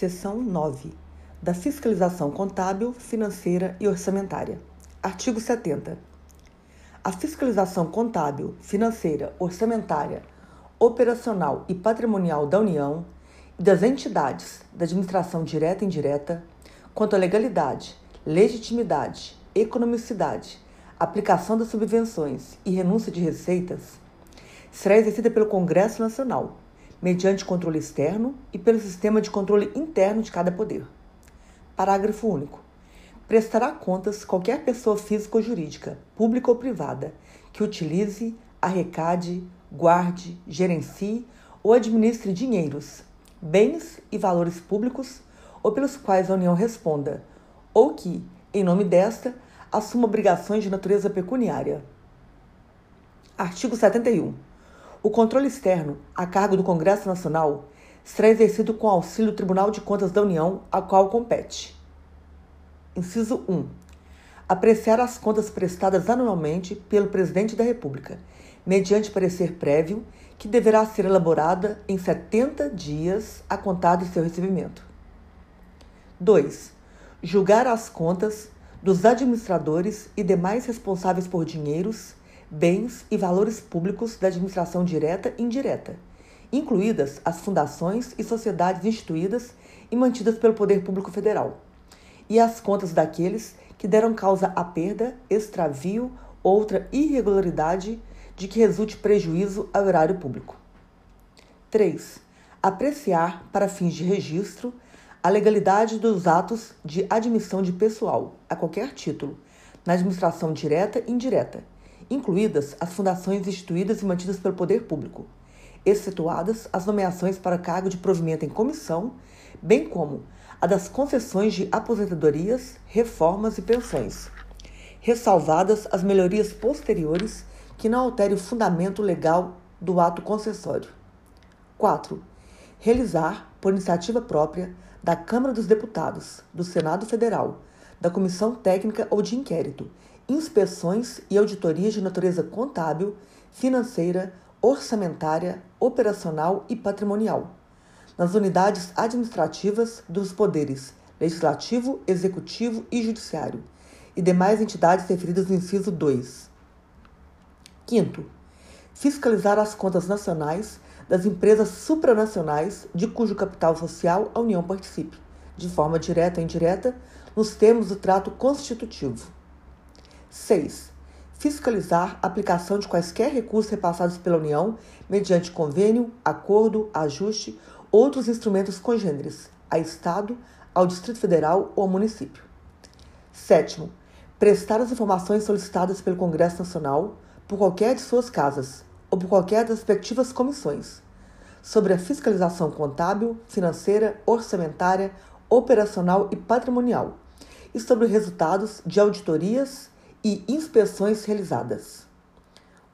Seção 9. Da fiscalização contábil, financeira e orçamentária. Artigo 70. A fiscalização contábil, financeira, orçamentária, operacional e patrimonial da União e das entidades da administração direta e indireta, quanto à legalidade, legitimidade, economicidade, aplicação das subvenções e renúncia de receitas, será exercida pelo Congresso Nacional, mediante controle externo e pelo sistema de controle interno de cada poder. Parágrafo único. Prestará contas qualquer pessoa física ou jurídica, pública ou privada, que utilize, arrecade, guarde, gerencie ou administre dinheiros, bens e valores públicos ou pelos quais a União responda, ou que, em nome desta, assuma obrigações de natureza pecuniária. Artigo 71. O controle externo, a cargo do Congresso Nacional, será exercido com auxílio do Tribunal de Contas da União, a qual compete. Inciso 1. Apreciar as contas prestadas anualmente pelo Presidente da República, mediante parecer prévio, que deverá ser elaborada em 70 dias a contar de seu recebimento. 2. Julgar as contas dos administradores e demais responsáveis por dinheiros bens e valores públicos da administração direta e indireta, incluídas as fundações e sociedades instituídas e mantidas pelo Poder Público Federal, e as contas daqueles que deram causa à perda, extravio ou outra irregularidade de que resulte prejuízo ao erário público. 3. Apreciar, para fins de registro, a legalidade dos atos de admissão de pessoal, a qualquer título, na administração direta e indireta, incluídas as fundações instituídas e mantidas pelo poder público, excetuadas as nomeações para cargo de provimento em comissão, bem como a das concessões de aposentadorias, reformas e pensões, ressalvadas as melhorias posteriores que não alterem o fundamento legal do ato concessório. 4. Realizar, por iniciativa própria, da Câmara dos Deputados, do Senado Federal, da Comissão Técnica ou de Inquérito, inspeções e auditorias de natureza contábil, financeira, orçamentária, operacional e patrimonial, nas unidades administrativas dos poderes legislativo, executivo e judiciário e demais entidades referidas no inciso 2. Quinto, fiscalizar as contas nacionais das empresas supranacionais de cujo capital social a União participe, de forma direta ou indireta, nos termos do trato constitutivo. 6. Fiscalizar a aplicação de quaisquer recursos repassados pela União mediante convênio, acordo, ajuste, outros instrumentos congêneres, a Estado, ao Distrito Federal ou ao município. 7. Prestar as informações solicitadas pelo Congresso Nacional por qualquer de suas casas ou por qualquer das respectivas comissões sobre a fiscalização contábil, financeira, orçamentária, operacional e patrimonial e sobre resultados de auditorias e inspeções realizadas.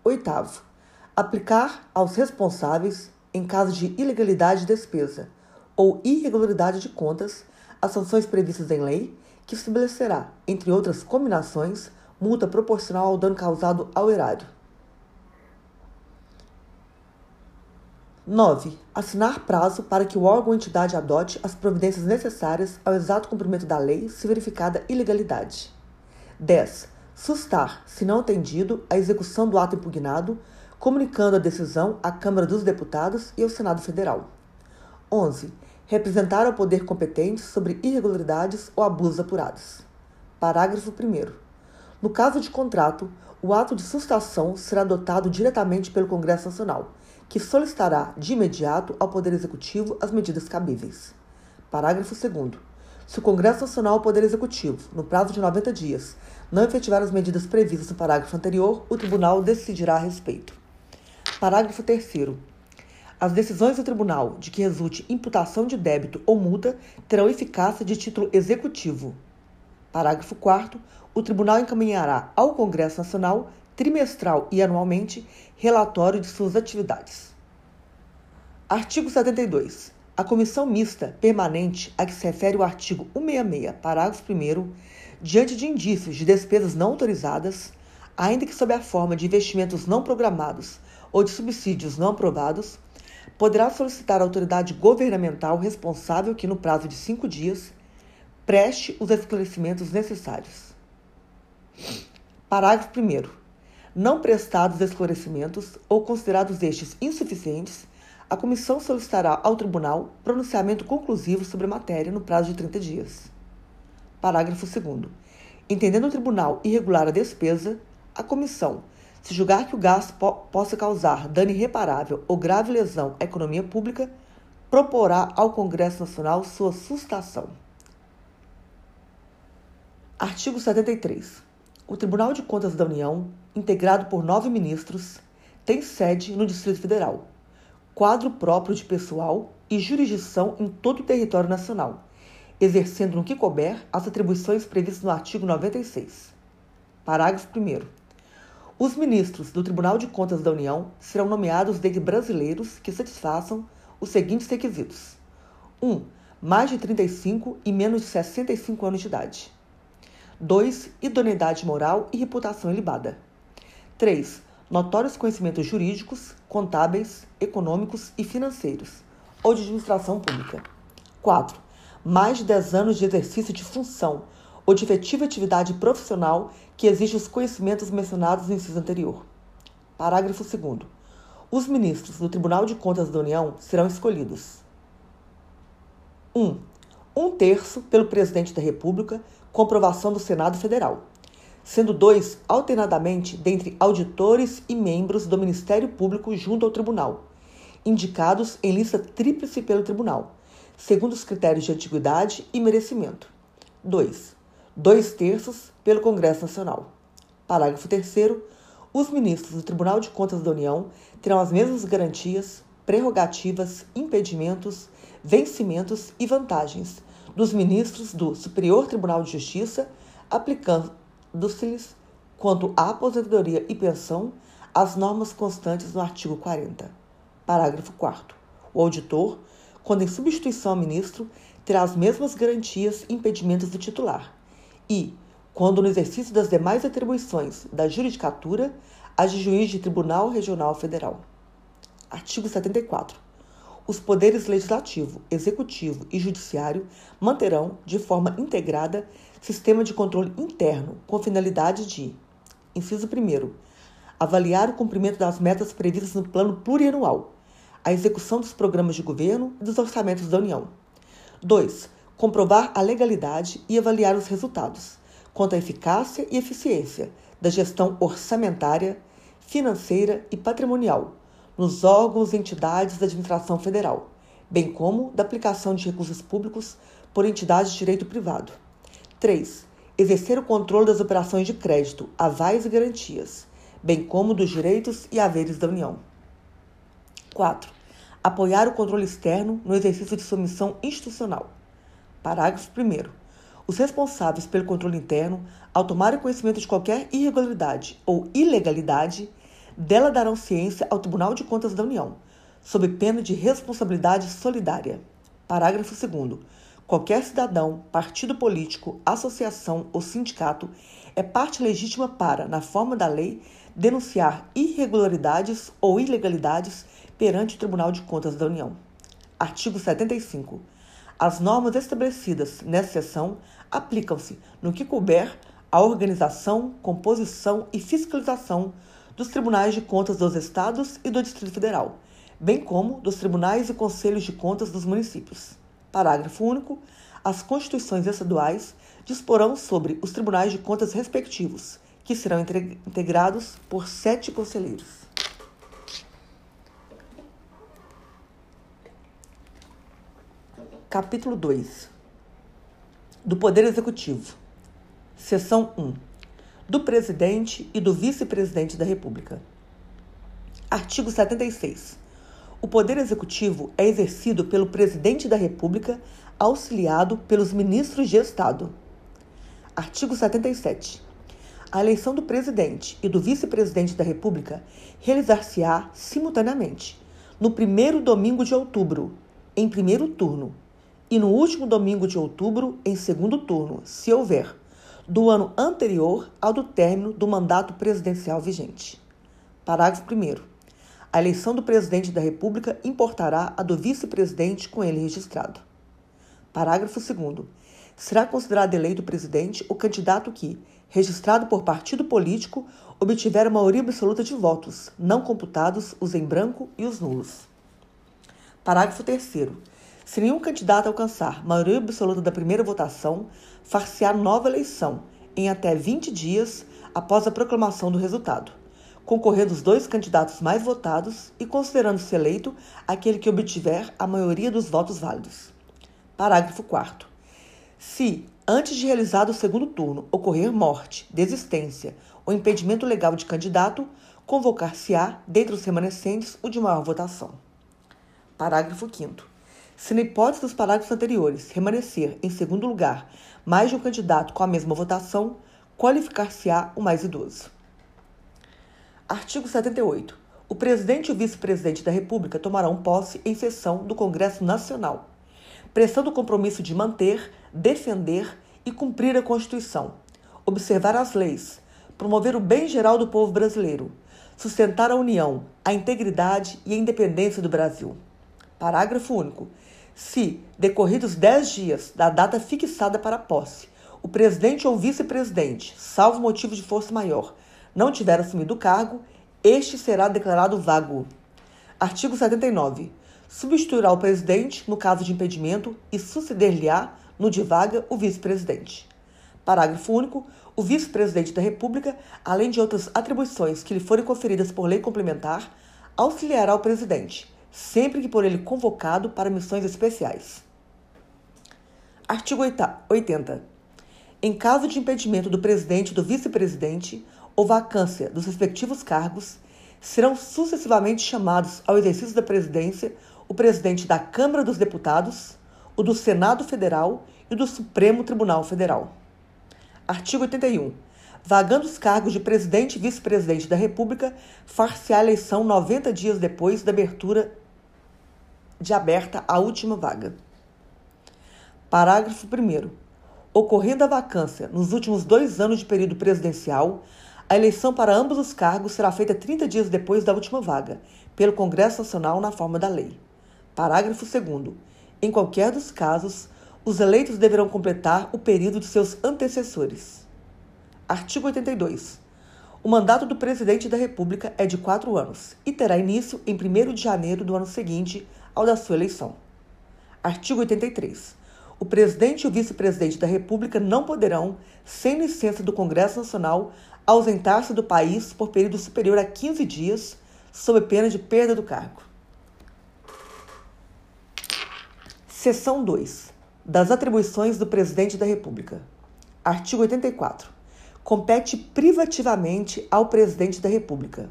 Oitavo, aplicar aos responsáveis, em caso de ilegalidade de despesa ou irregularidade de contas, as sanções previstas em lei, que estabelecerá, entre outras combinações, multa proporcional ao dano causado ao erário. 9. Assinar prazo para que o órgão ou entidade adote as providências necessárias ao exato cumprimento da lei se verificada ilegalidade. 10 sustar, se não atendido, a execução do ato impugnado, comunicando a decisão à Câmara dos Deputados e ao Senado Federal. 11. Representar ao poder competente sobre irregularidades ou abusos apurados. Parágrafo 1. No caso de contrato, o ato de sustação será adotado diretamente pelo Congresso Nacional, que solicitará de imediato ao Poder Executivo as medidas cabíveis. Parágrafo 2. Se o Congresso Nacional ou Poder Executivo, no prazo de 90 dias, não efetivar as medidas previstas no parágrafo anterior, o Tribunal decidirá a respeito. Parágrafo 3. As decisões do Tribunal de que resulte imputação de débito ou multa terão eficácia de título executivo. Parágrafo 4. O Tribunal encaminhará ao Congresso Nacional, trimestral e anualmente, relatório de suas atividades. Artigo 72. A comissão mista permanente a que se refere o artigo 166, parágrafo 1, diante de indícios de despesas não autorizadas, ainda que sob a forma de investimentos não programados ou de subsídios não aprovados, poderá solicitar à autoridade governamental responsável que, no prazo de cinco dias, preste os esclarecimentos necessários. Parágrafo 1. Não prestados esclarecimentos ou considerados estes insuficientes, a comissão solicitará ao tribunal pronunciamento conclusivo sobre a matéria no prazo de 30 dias. Parágrafo 2. Entendendo o tribunal irregular a despesa, a comissão, se julgar que o gasto po possa causar dano irreparável ou grave lesão à economia pública, proporá ao Congresso Nacional sua sustação. Artigo 73. O Tribunal de Contas da União, integrado por nove ministros, tem sede no Distrito Federal, quadro próprio de pessoal e jurisdição em todo o território nacional, exercendo no que couber as atribuições previstas no artigo 96. Parágrafo 1. Os ministros do Tribunal de Contas da União serão nomeados dentre brasileiros que satisfaçam os seguintes requisitos: 1. mais de 35 e menos de 65 anos de idade. 2. Idoneidade moral e reputação ilibada. 3. Notórios conhecimentos jurídicos, contábeis, econômicos e financeiros, ou de administração pública. 4. Mais de 10 anos de exercício de função ou de efetiva atividade profissional que exige os conhecimentos mencionados no inciso anterior. Parágrafo 2. Os ministros do Tribunal de Contas da União serão escolhidos: 1. Um terço pelo Presidente da República com aprovação do Senado Federal, sendo dois alternadamente dentre auditores e membros do Ministério Público junto ao Tribunal, indicados em lista tríplice pelo Tribunal, segundo os critérios de antiguidade e merecimento. 2. Dois terços pelo Congresso Nacional. Parágrafo 3. Os ministros do Tribunal de Contas da União terão as mesmas garantias, prerrogativas, impedimentos, vencimentos e vantagens dos ministros do Superior Tribunal de Justiça, aplicando-se-lhes, quanto à aposentadoria e pensão, as normas constantes no artigo 40. Parágrafo 4. O auditor, quando em substituição ao ministro, terá as mesmas garantias e impedimentos do titular. E, quando no exercício das demais atribuições da judicatura, as de juiz de Tribunal Regional Federal. Artigo 74 os poderes legislativo, executivo e judiciário manterão, de forma integrada, sistema de controle interno com finalidade de: inciso 1. Avaliar o cumprimento das metas previstas no plano plurianual, a execução dos programas de governo e dos orçamentos da União. 2. Comprovar a legalidade e avaliar os resultados, quanto à eficácia e eficiência da gestão orçamentária, financeira e patrimonial nos órgãos e entidades da administração federal, bem como da aplicação de recursos públicos por entidades de direito privado. 3. Exercer o controle das operações de crédito, avais e garantias, bem como dos direitos e haveres da União. 4. Apoiar o controle externo no exercício de sua missão institucional. Parágrafo 1. Os responsáveis pelo controle interno, ao tomarem conhecimento de qualquer irregularidade ou ilegalidade, dela darão ciência ao Tribunal de Contas da União, sob pena de responsabilidade solidária. Parágrafo 2. Qualquer cidadão, partido político, associação ou sindicato é parte legítima para, na forma da lei, denunciar irregularidades ou ilegalidades perante o Tribunal de Contas da União. Artigo 75. As normas estabelecidas nessa seção aplicam-se, no que couber, à organização, composição e fiscalização dos Tribunais de Contas dos Estados e do Distrito Federal, bem como dos Tribunais e Conselhos de Contas dos municípios. Parágrafo único. As constituições estaduais disporão sobre os tribunais de contas respectivos, que serão integrados por sete conselheiros. Capítulo 2 do Poder Executivo. Seção 1 do presidente e do vice-presidente da República. Artigo 76. O poder executivo é exercido pelo presidente da República, auxiliado pelos ministros de Estado. Artigo 77. A eleição do presidente e do vice-presidente da República realizar-se-á simultaneamente, no primeiro domingo de outubro, em primeiro turno, e no último domingo de outubro, em segundo turno, se houver do ano anterior ao do término do mandato presidencial vigente. Parágrafo 1. a eleição do presidente da República importará a do vice-presidente com ele registrado. Parágrafo 2. Será considerado eleito presidente o candidato que, registrado por partido político, obtiver maioria absoluta de votos, não computados os em branco e os nulos. Parágrafo 3. Se nenhum candidato alcançar maioria absoluta da primeira votação, far-se-á nova eleição, em até 20 dias após a proclamação do resultado concorrendo os dois candidatos mais votados e considerando-se eleito aquele que obtiver a maioria dos votos válidos. Parágrafo 4. Se, antes de realizado o segundo turno, ocorrer morte, desistência ou impedimento legal de candidato, convocar-se-á, dentre os remanescentes, o de maior votação. Parágrafo 5. Se, na hipótese dos parágrafos anteriores, remanescer em segundo lugar mais de um candidato com a mesma votação, qualificar-se-á o mais idoso. Artigo 78. O presidente e o vice-presidente da República tomarão posse em sessão do Congresso Nacional, prestando o compromisso de manter, defender e cumprir a Constituição, observar as leis, promover o bem geral do povo brasileiro, sustentar a união, a integridade e a independência do Brasil. Parágrafo único. Se, decorridos dez dias da data fixada para a posse, o presidente ou vice-presidente, salvo motivo de força maior, não tiver assumido o cargo, este será declarado vago. Artigo 79. Substituirá o presidente no caso de impedimento e suceder-lhe-á, no de vaga, o vice-presidente. Parágrafo único. O vice-presidente da República, além de outras atribuições que lhe forem conferidas por lei complementar, auxiliará o presidente, sempre que por ele convocado para missões especiais. Artigo 80. Em caso de impedimento do presidente e do vice-presidente, ou vacância dos respectivos cargos, serão sucessivamente chamados ao exercício da presidência o presidente da Câmara dos Deputados, o do Senado Federal e o do Supremo Tribunal Federal. Artigo 81. Vagando os cargos de presidente e vice-presidente da República, far-se a eleição 90 dias depois da abertura de aberta a última vaga. Parágrafo 1. Ocorrendo a vacância nos últimos dois anos de período presidencial, a eleição para ambos os cargos será feita 30 dias depois da última vaga, pelo Congresso Nacional na forma da lei. Parágrafo 2. Em qualquer dos casos, os eleitos deverão completar o período de seus antecessores. Artigo 82. O mandato do presidente da República é de quatro anos e terá início em 1 de janeiro do ano seguinte ao da sua eleição. Artigo 83. O presidente e o vice-presidente da República não poderão, sem licença do Congresso Nacional, ausentar-se do país por período superior a 15 dias, sob pena de perda do cargo. Seção 2. Das atribuições do Presidente da República. Artigo 84. Compete privativamente ao Presidente da República: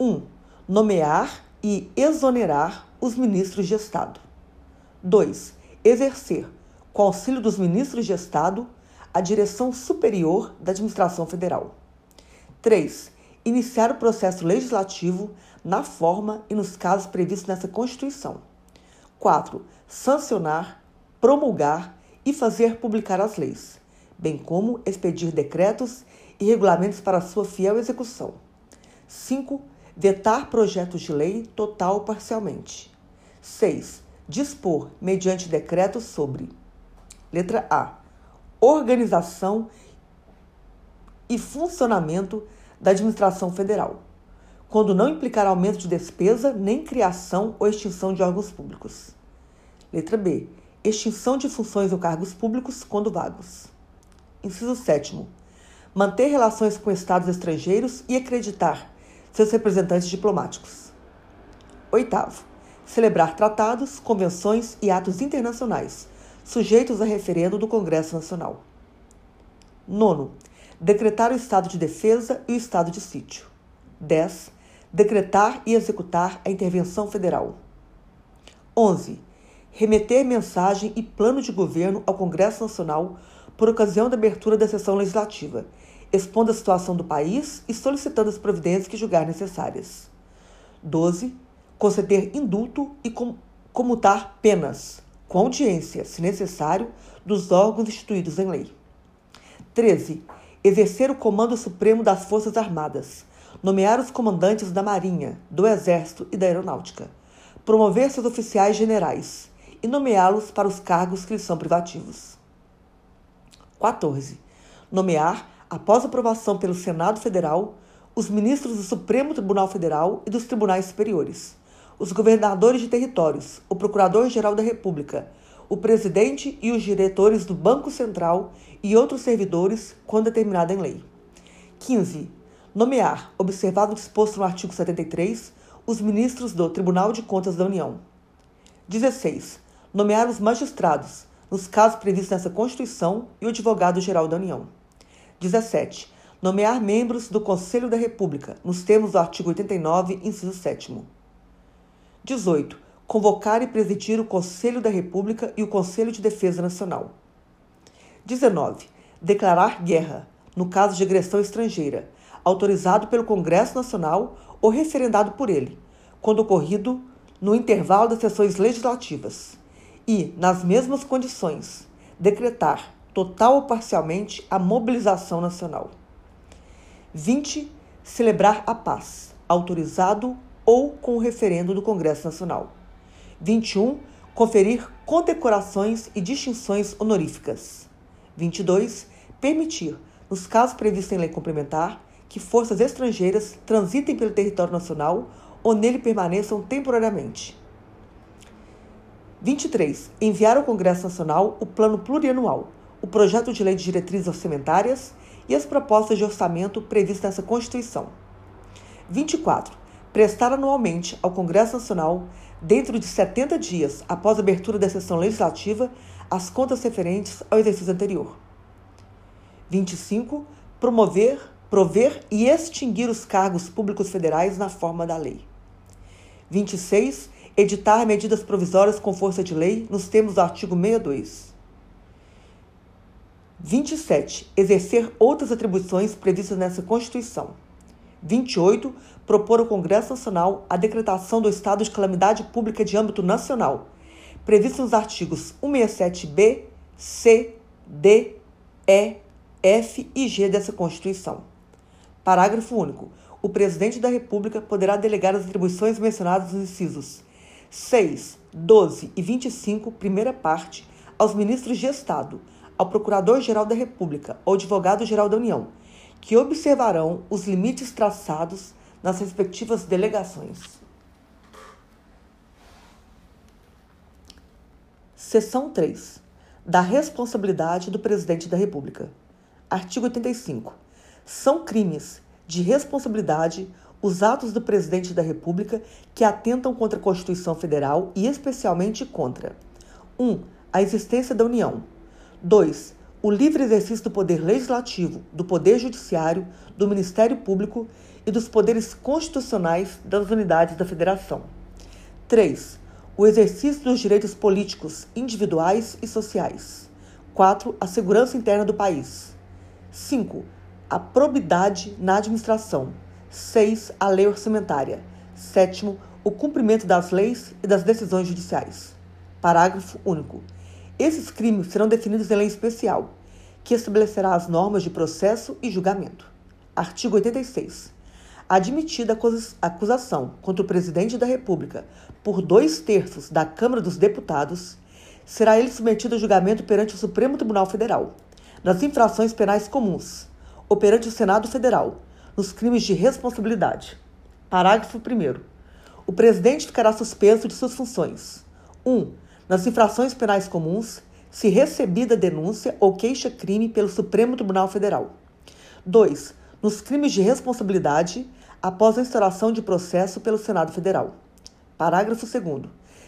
1. Um, nomear e exonerar os ministros de Estado. 2. Exercer, com auxílio dos ministros de Estado, a direção superior da administração federal. 3. Iniciar o processo legislativo na forma e nos casos previstos nessa Constituição. 4. Sancionar, promulgar e fazer publicar as leis, bem como expedir decretos e regulamentos para sua fiel execução. 5. Vetar projetos de lei total ou parcialmente. 6. Dispor, mediante decreto, sobre: letra A organização e funcionamento da administração federal, quando não implicar aumento de despesa nem criação ou extinção de órgãos públicos. Letra B. Extinção de funções ou cargos públicos quando vagos. Inciso 7. Manter relações com estados estrangeiros e acreditar seus representantes diplomáticos. Oitavo. Celebrar tratados, convenções e atos internacionais sujeitos a referendo do Congresso Nacional. Nono, decretar o estado de defesa e o estado de sítio. 10. Decretar e executar a intervenção federal. 11. Remeter mensagem e plano de governo ao Congresso Nacional por ocasião da abertura da sessão legislativa, expondo a situação do país e solicitando as providências que julgar necessárias. 12. Conceder indulto e comutar penas com audiência, se necessário, dos órgãos instituídos em lei. 13. Exercer o Comando Supremo das Forças Armadas, nomear os comandantes da Marinha, do Exército e da Aeronáutica, promover seus oficiais generais e nomeá-los para os cargos que lhes são privativos. 14. Nomear, após aprovação pelo Senado Federal, os ministros do Supremo Tribunal Federal e dos tribunais superiores, os governadores de territórios, o Procurador-Geral da República, o presidente e os diretores do Banco Central e outros servidores, quando determinado em lei. 15. Nomear, observado o disposto no artigo 73, os ministros do Tribunal de Contas da União. 16. Nomear os magistrados, nos casos previstos nessa Constituição, e o advogado-geral da União. 17. Nomear membros do Conselho da República, nos termos do artigo 89, inciso 7. 18. Convocar e presidir o Conselho da República e o Conselho de Defesa Nacional. 19. Declarar guerra, no caso de agressão estrangeira, autorizado pelo Congresso Nacional ou referendado por ele, quando ocorrido no intervalo das sessões legislativas, e, nas mesmas condições, decretar, total ou parcialmente, a mobilização nacional. 20. Celebrar a paz, autorizado ou com o referendo do Congresso Nacional. 21. Conferir condecorações e distinções honoríficas. 22. Permitir, nos casos previstos em lei complementar, que forças estrangeiras transitem pelo território nacional ou nele permaneçam temporariamente. 23. Enviar ao Congresso Nacional o Plano Plurianual, o projeto de lei de diretrizes orçamentárias e as propostas de orçamento previstas nessa Constituição. 24. Prestar anualmente ao Congresso Nacional, dentro de 70 dias após a abertura da sessão legislativa, as contas referentes ao exercício anterior. 25. Promover prover e extinguir os cargos públicos federais na forma da lei. 26. Editar medidas provisórias com força de lei nos termos do artigo 62. 27. Exercer outras atribuições previstas nessa Constituição. 28. Propor ao Congresso Nacional a decretação do estado de calamidade pública de âmbito nacional, previsto nos artigos 167b, c, d, e, f e g dessa Constituição. Parágrafo único. O presidente da República poderá delegar as atribuições mencionadas nos incisos 6, 12 e 25, primeira parte, aos ministros de Estado, ao Procurador-Geral da República ou Advogado-Geral da União, que observarão os limites traçados nas respectivas delegações. Seção 3. Da responsabilidade do Presidente da República. Artigo 85. São crimes de responsabilidade os atos do presidente da República que atentam contra a Constituição Federal e especialmente contra 1. Um, a existência da União. 2. O livre exercício do poder legislativo, do poder judiciário, do Ministério Público e dos poderes constitucionais das unidades da Federação. 3. O exercício dos direitos políticos, individuais e sociais. 4. A segurança interna do país. 5 a probidade na administração. 6. A lei orçamentária. 7. O cumprimento das leis e das decisões judiciais. Parágrafo único. Esses crimes serão definidos em lei especial, que estabelecerá as normas de processo e julgamento. Artigo 86. Admitida a acusação contra o presidente da República por dois terços da Câmara dos Deputados, será ele submetido a julgamento perante o Supremo Tribunal Federal, nas infrações penais comuns, operante o Senado Federal, nos crimes de responsabilidade. Parágrafo 1. O presidente ficará suspenso de suas funções. 1. Um, nas infrações penais comuns, se recebida denúncia ou queixa-crime pelo Supremo Tribunal Federal. 2. Nos crimes de responsabilidade, após a instauração de processo pelo Senado Federal. Parágrafo 2.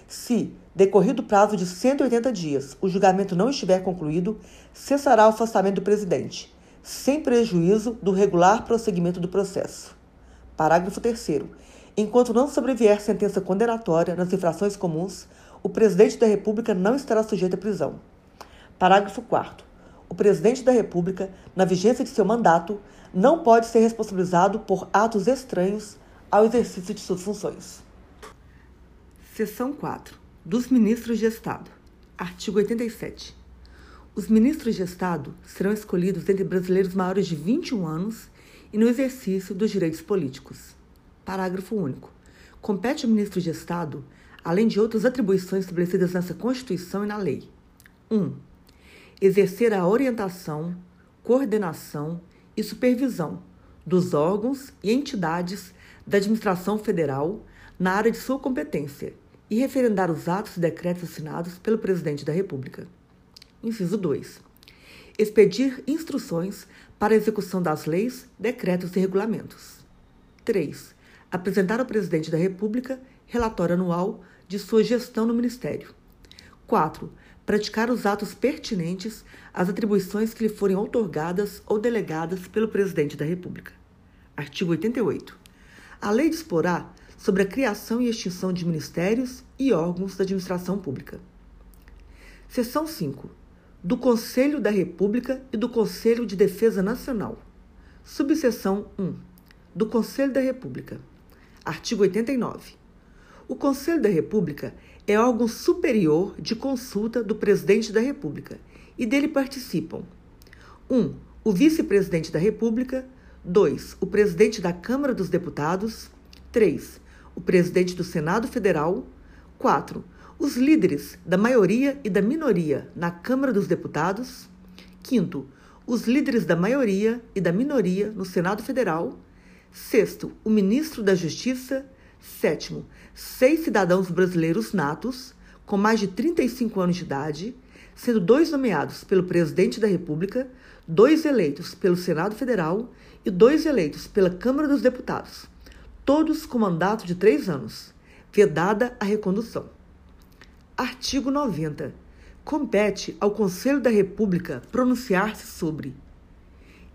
Se, decorrido o prazo de 180 dias, o julgamento não estiver concluído, cessará o afastamento do presidente sem prejuízo do regular prosseguimento do processo. Parágrafo 3. Enquanto não sobrevier sentença condenatória nas infrações comuns, o presidente da República não estará sujeito à prisão. Parágrafo 4. O presidente da República, na vigência de seu mandato, não pode ser responsabilizado por atos estranhos ao exercício de suas funções. Seção 4. Dos ministros de Estado. Artigo 87. Os ministros de Estado serão escolhidos entre brasileiros maiores de 21 anos e no exercício dos direitos políticos. Parágrafo único. Compete ao ministro de Estado, além de outras atribuições estabelecidas nessa Constituição e na lei: 1. Um, exercer a orientação, coordenação e supervisão dos órgãos e entidades da administração federal na área de sua competência e referendar os atos e decretos assinados pelo Presidente da República. Inciso 2. Expedir instruções para a execução das leis, decretos e regulamentos. 3. Apresentar ao Presidente da República relatório anual de sua gestão no Ministério. 4. Praticar os atos pertinentes às atribuições que lhe forem outorgadas ou delegadas pelo Presidente da República. Artigo 88. A lei disporá sobre a criação e extinção de ministérios e órgãos da administração pública. Seção 5. Do Conselho da República e do Conselho de Defesa Nacional. Subseção 1. Do Conselho da República. Artigo 89. O Conselho da República é órgão superior de consulta do Presidente da República e dele participam: 1. O Vice-Presidente da República, 2. O Presidente da Câmara dos Deputados, 3 o presidente do Senado Federal. 4. Os líderes da maioria e da minoria na Câmara dos Deputados. 5. Os líderes da maioria e da minoria no Senado Federal. 6. O ministro da Justiça. 7. Seis cidadãos brasileiros natos, com mais de 35 anos de idade, sendo dois nomeados pelo presidente da República, dois eleitos pelo Senado Federal e dois eleitos pela Câmara dos Deputados todos com mandato de três anos, vedada a recondução. Artigo 90. Compete ao Conselho da República pronunciar-se sobre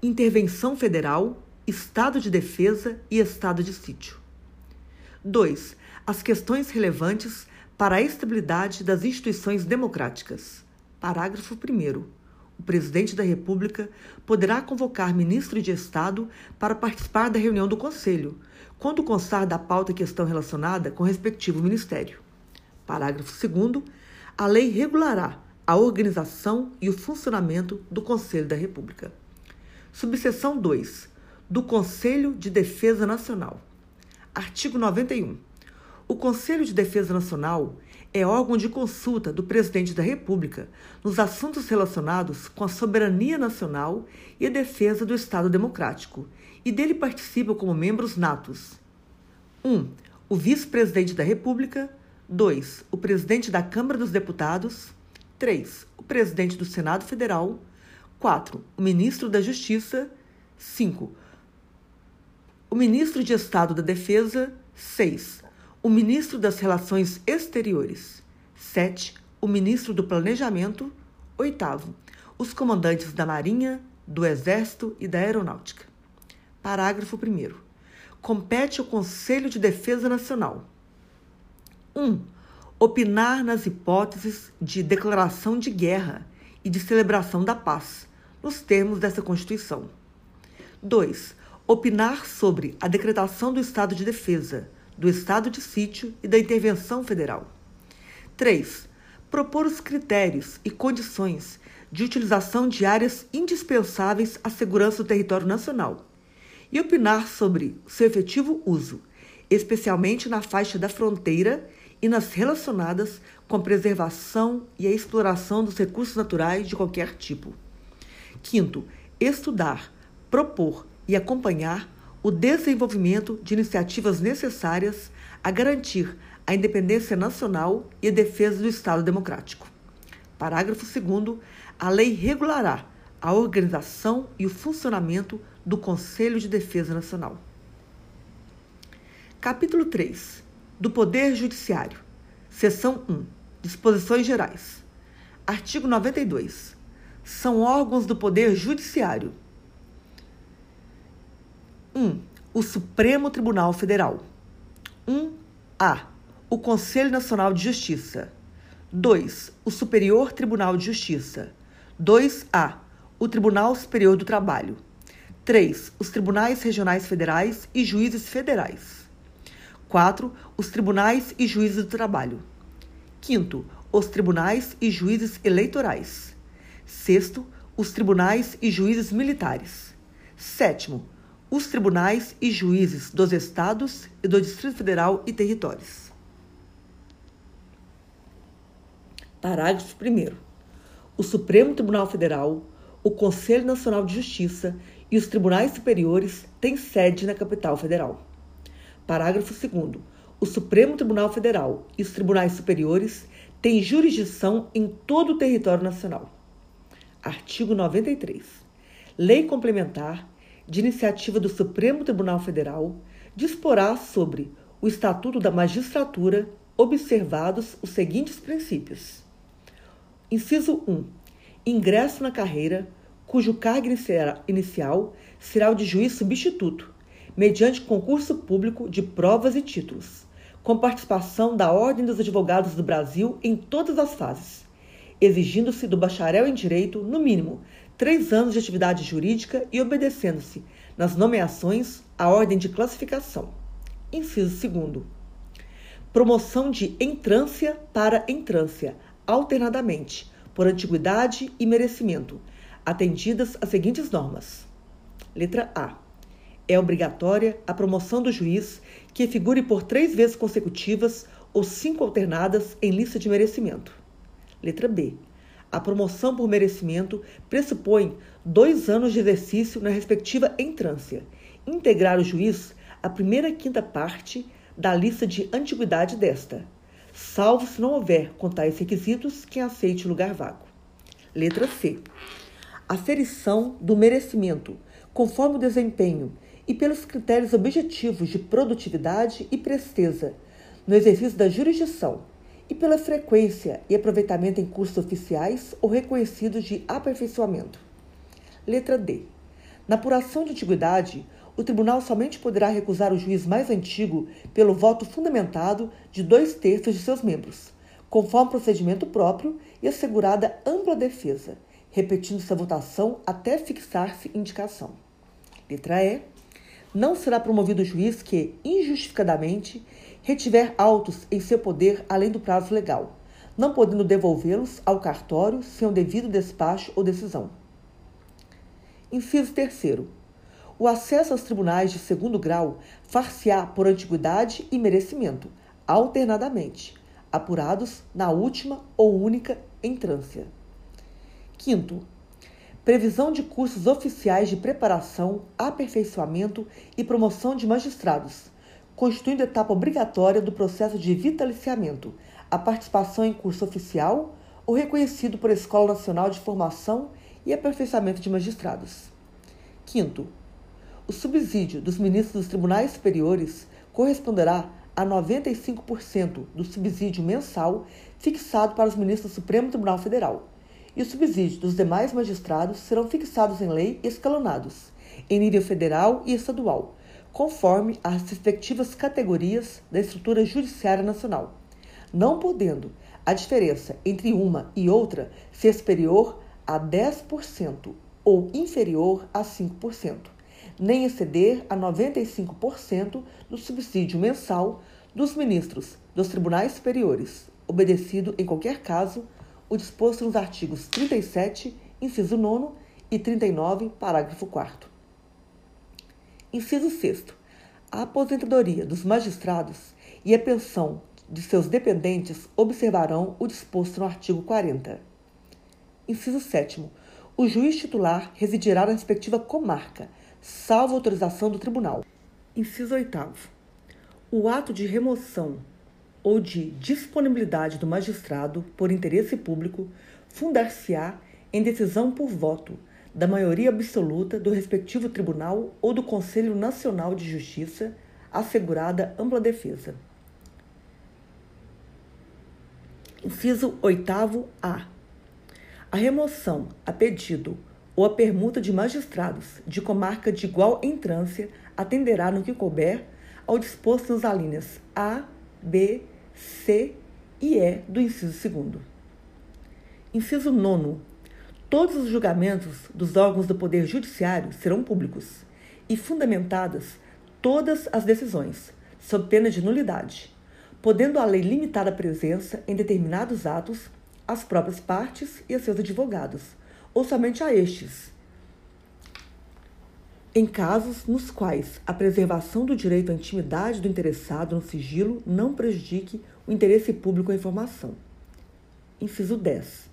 intervenção federal, estado de defesa e estado de sítio. 2. As questões relevantes para a estabilidade das instituições democráticas. Parágrafo 1. O presidente da República poderá convocar ministro de Estado para participar da reunião do Conselho, quando constar da pauta questão relacionada com o respectivo ministério. Parágrafo 2. A lei regulará a organização e o funcionamento do Conselho da República. Subseção 2. Do Conselho de Defesa Nacional. Artigo 91. O Conselho de Defesa Nacional é órgão de consulta do Presidente da República nos assuntos relacionados com a soberania nacional e a defesa do Estado Democrático e dele participam como membros natos: 1. Um, o vice-presidente da República. 2. O presidente da Câmara dos Deputados. 3. O presidente do Senado Federal. 4. O ministro da Justiça. 5. O ministro de Estado da Defesa. 6. O ministro das Relações Exteriores. 7. O ministro do Planejamento. 8. Os comandantes da Marinha, do Exército e da Aeronáutica. Parágrafo 1. Compete ao Conselho de Defesa Nacional. 1. Um, opinar nas hipóteses de declaração de guerra e de celebração da paz, nos termos dessa Constituição. 2. Opinar sobre a decretação do estado de defesa, do estado de sítio e da intervenção federal. 3. Propor os critérios e condições de utilização de áreas indispensáveis à segurança do território nacional e opinar sobre seu efetivo uso, especialmente na faixa da fronteira e nas relacionadas com a preservação e a exploração dos recursos naturais de qualquer tipo. Quinto, estudar, propor e acompanhar o desenvolvimento de iniciativas necessárias a garantir a independência nacional e a defesa do Estado democrático. Parágrafo 2. A lei regulará a organização e o funcionamento do Conselho de Defesa Nacional. Capítulo 3 do Poder Judiciário. Seção 1. Disposições Gerais. Artigo 92. São órgãos do Poder Judiciário. 1. O Supremo Tribunal Federal. 1. A. O Conselho Nacional de Justiça. 2. O Superior Tribunal de Justiça. 2A. O Tribunal Superior do Trabalho. 3. Os tribunais regionais federais e juízes federais. 4. Os tribunais e juízes do trabalho. 5. Os tribunais e juízes eleitorais. 6. Os tribunais e juízes militares. 7. Os tribunais e juízes dos estados e do Distrito Federal e territórios. Parágrafo 1. O Supremo Tribunal Federal, o Conselho Nacional de Justiça e os tribunais superiores têm sede na capital federal. Parágrafo 2. O Supremo Tribunal Federal e os tribunais superiores têm jurisdição em todo o território nacional. Artigo 93. Lei complementar de iniciativa do Supremo Tribunal Federal, disporá sobre o Estatuto da Magistratura, observados os seguintes princípios. Inciso 1. Ingresso na carreira, cujo cargo inicial será o de juiz substituto, mediante concurso público de provas e títulos, com participação da Ordem dos Advogados do Brasil em todas as fases, exigindo-se do bacharel em direito, no mínimo, três anos de atividade jurídica e obedecendo-se, nas nomeações, à ordem de classificação. Inciso 2. Promoção de entrância para entrância, alternadamente, por antiguidade e merecimento, atendidas as seguintes normas. Letra A. É obrigatória a promoção do juiz que figure por três vezes consecutivas ou cinco alternadas em lista de merecimento. Letra B a promoção por merecimento pressupõe dois anos de exercício na respectiva entrância. Integrar o juiz a primeira quinta parte da lista de antiguidade desta, salvo se não houver, com tais requisitos, quem aceite o lugar vago. Letra C. Aferição do merecimento, conforme o desempenho e pelos critérios objetivos de produtividade e presteza no exercício da jurisdição e pela frequência e aproveitamento em cursos oficiais ou reconhecidos de aperfeiçoamento. Letra D. Na apuração de antiguidade, o tribunal somente poderá recusar o juiz mais antigo pelo voto fundamentado de dois terços de seus membros, conforme procedimento próprio e assegurada ampla defesa, repetindo-se a votação até fixar-se indicação. Letra E. Não será promovido o juiz que, injustificadamente, retiver autos em seu poder além do prazo legal, não podendo devolvê-los ao cartório sem o devido despacho ou decisão. Inciso 3. O acesso aos tribunais de segundo grau far-se-á por antiguidade e merecimento, alternadamente, apurados na última ou única entrância. Quinto, previsão de cursos oficiais de preparação, aperfeiçoamento e promoção de magistrados, constituindo etapa obrigatória do processo de vitaliciamento, a participação em curso oficial ou reconhecido por Escola Nacional de Formação e Aperfeiçoamento de Magistrados. Quinto, o subsídio dos ministros dos tribunais superiores corresponderá a 95% do subsídio mensal fixado para os ministros do Supremo Tribunal Federal, e o subsídio dos demais magistrados serão fixados em lei escalonados, em nível federal e estadual, conforme as respectivas categorias da estrutura judiciária nacional, não podendo a diferença entre uma e outra ser superior a 10% ou inferior a 5%, nem exceder a 95% do subsídio mensal dos ministros dos tribunais superiores, obedecido em qualquer caso o disposto nos artigos 37, inciso 9 e 39, parágrafo 4 Inciso 6. A aposentadoria dos magistrados e a pensão de seus dependentes observarão o disposto no artigo 40. Inciso 7. O juiz titular residirá na respectiva comarca, salvo autorização do tribunal. Inciso 8. O ato de remoção ou de disponibilidade do magistrado por interesse público fundar-se-á em decisão por voto da maioria absoluta do respectivo tribunal ou do Conselho Nacional de Justiça, assegurada ampla defesa. Inciso 8a. A remoção, a pedido ou a permuta de magistrados de comarca de igual entrância atenderá no que couber ao disposto nas alíneas A, B, C e E do inciso 2. Inciso 9 Todos os julgamentos dos órgãos do Poder Judiciário serão públicos e fundamentadas todas as decisões, sob pena de nulidade, podendo a lei limitar a presença em determinados atos às próprias partes e a seus advogados, ou somente a estes. em casos nos quais a preservação do direito à intimidade do interessado no sigilo não prejudique o interesse público à informação. Inciso 10.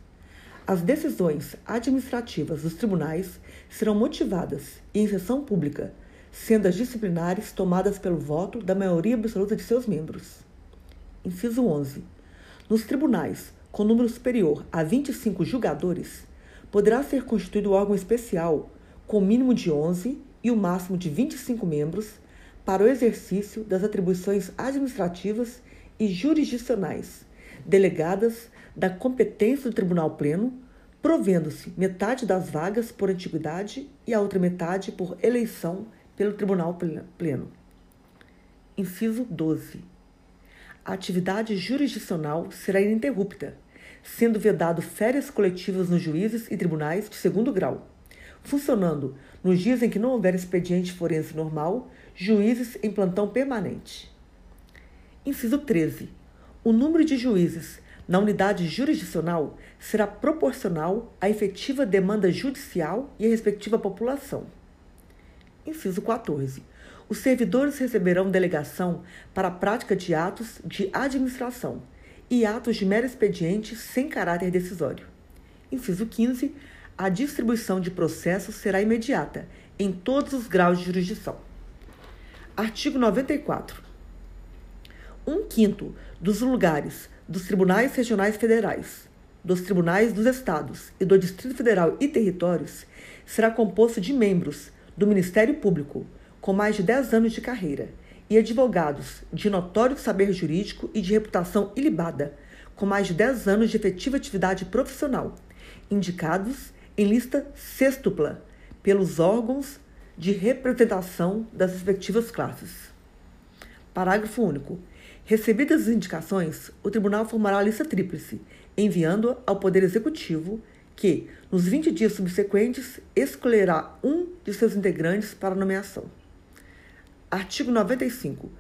As decisões administrativas dos tribunais serão motivadas e em sessão pública, sendo as disciplinares tomadas pelo voto da maioria absoluta de seus membros. Inciso 11. Nos tribunais com número superior a 25 julgadores, poderá ser constituído órgão especial com mínimo de 11 e o máximo de 25 membros para o exercício das atribuições administrativas e jurisdicionais delegadas da competência do Tribunal Pleno, provendo-se metade das vagas por antiguidade e a outra metade por eleição pelo Tribunal Pleno. Inciso 12. A atividade jurisdicional será ininterrupta, sendo vedado férias coletivas nos juízes e tribunais de segundo grau funcionando nos dias em que não houver expediente forense normal, juízes em plantão permanente. Inciso 13. O número de juízes na unidade jurisdicional será proporcional à efetiva demanda judicial e à respectiva população. Inciso 14. Os servidores receberão delegação para a prática de atos de administração e atos de mero expediente sem caráter decisório. Inciso 15 a distribuição de processos será imediata, em todos os graus de jurisdição. Artigo 94. Um quinto dos lugares dos tribunais regionais federais, dos tribunais dos estados e do Distrito Federal e territórios será composto de membros do Ministério Público com mais de 10 anos de carreira e advogados de notório saber jurídico e de reputação ilibada, com mais de 10 anos de efetiva atividade profissional, indicados em lista sextupla pelos órgãos de representação das respectivas classes. Parágrafo único. Recebidas as indicações, o tribunal formará a lista tríplice, enviando-a ao Poder Executivo, que, nos 20 dias subsequentes, escolherá um de seus integrantes para nomeação. Artigo 95.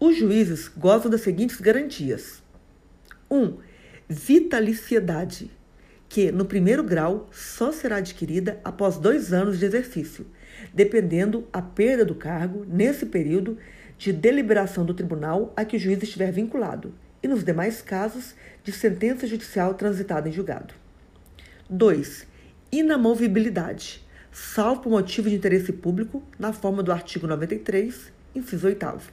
Os juízes gozam das seguintes garantias: 1. Um, vitaliciedade que, no primeiro grau, só será adquirida após dois anos de exercício, dependendo a perda do cargo, nesse período, de deliberação do tribunal a que o juiz estiver vinculado, e nos demais casos, de sentença judicial transitada em julgado. 2. Inamovibilidade, salvo por motivo de interesse público, na forma do artigo 93, inciso 8.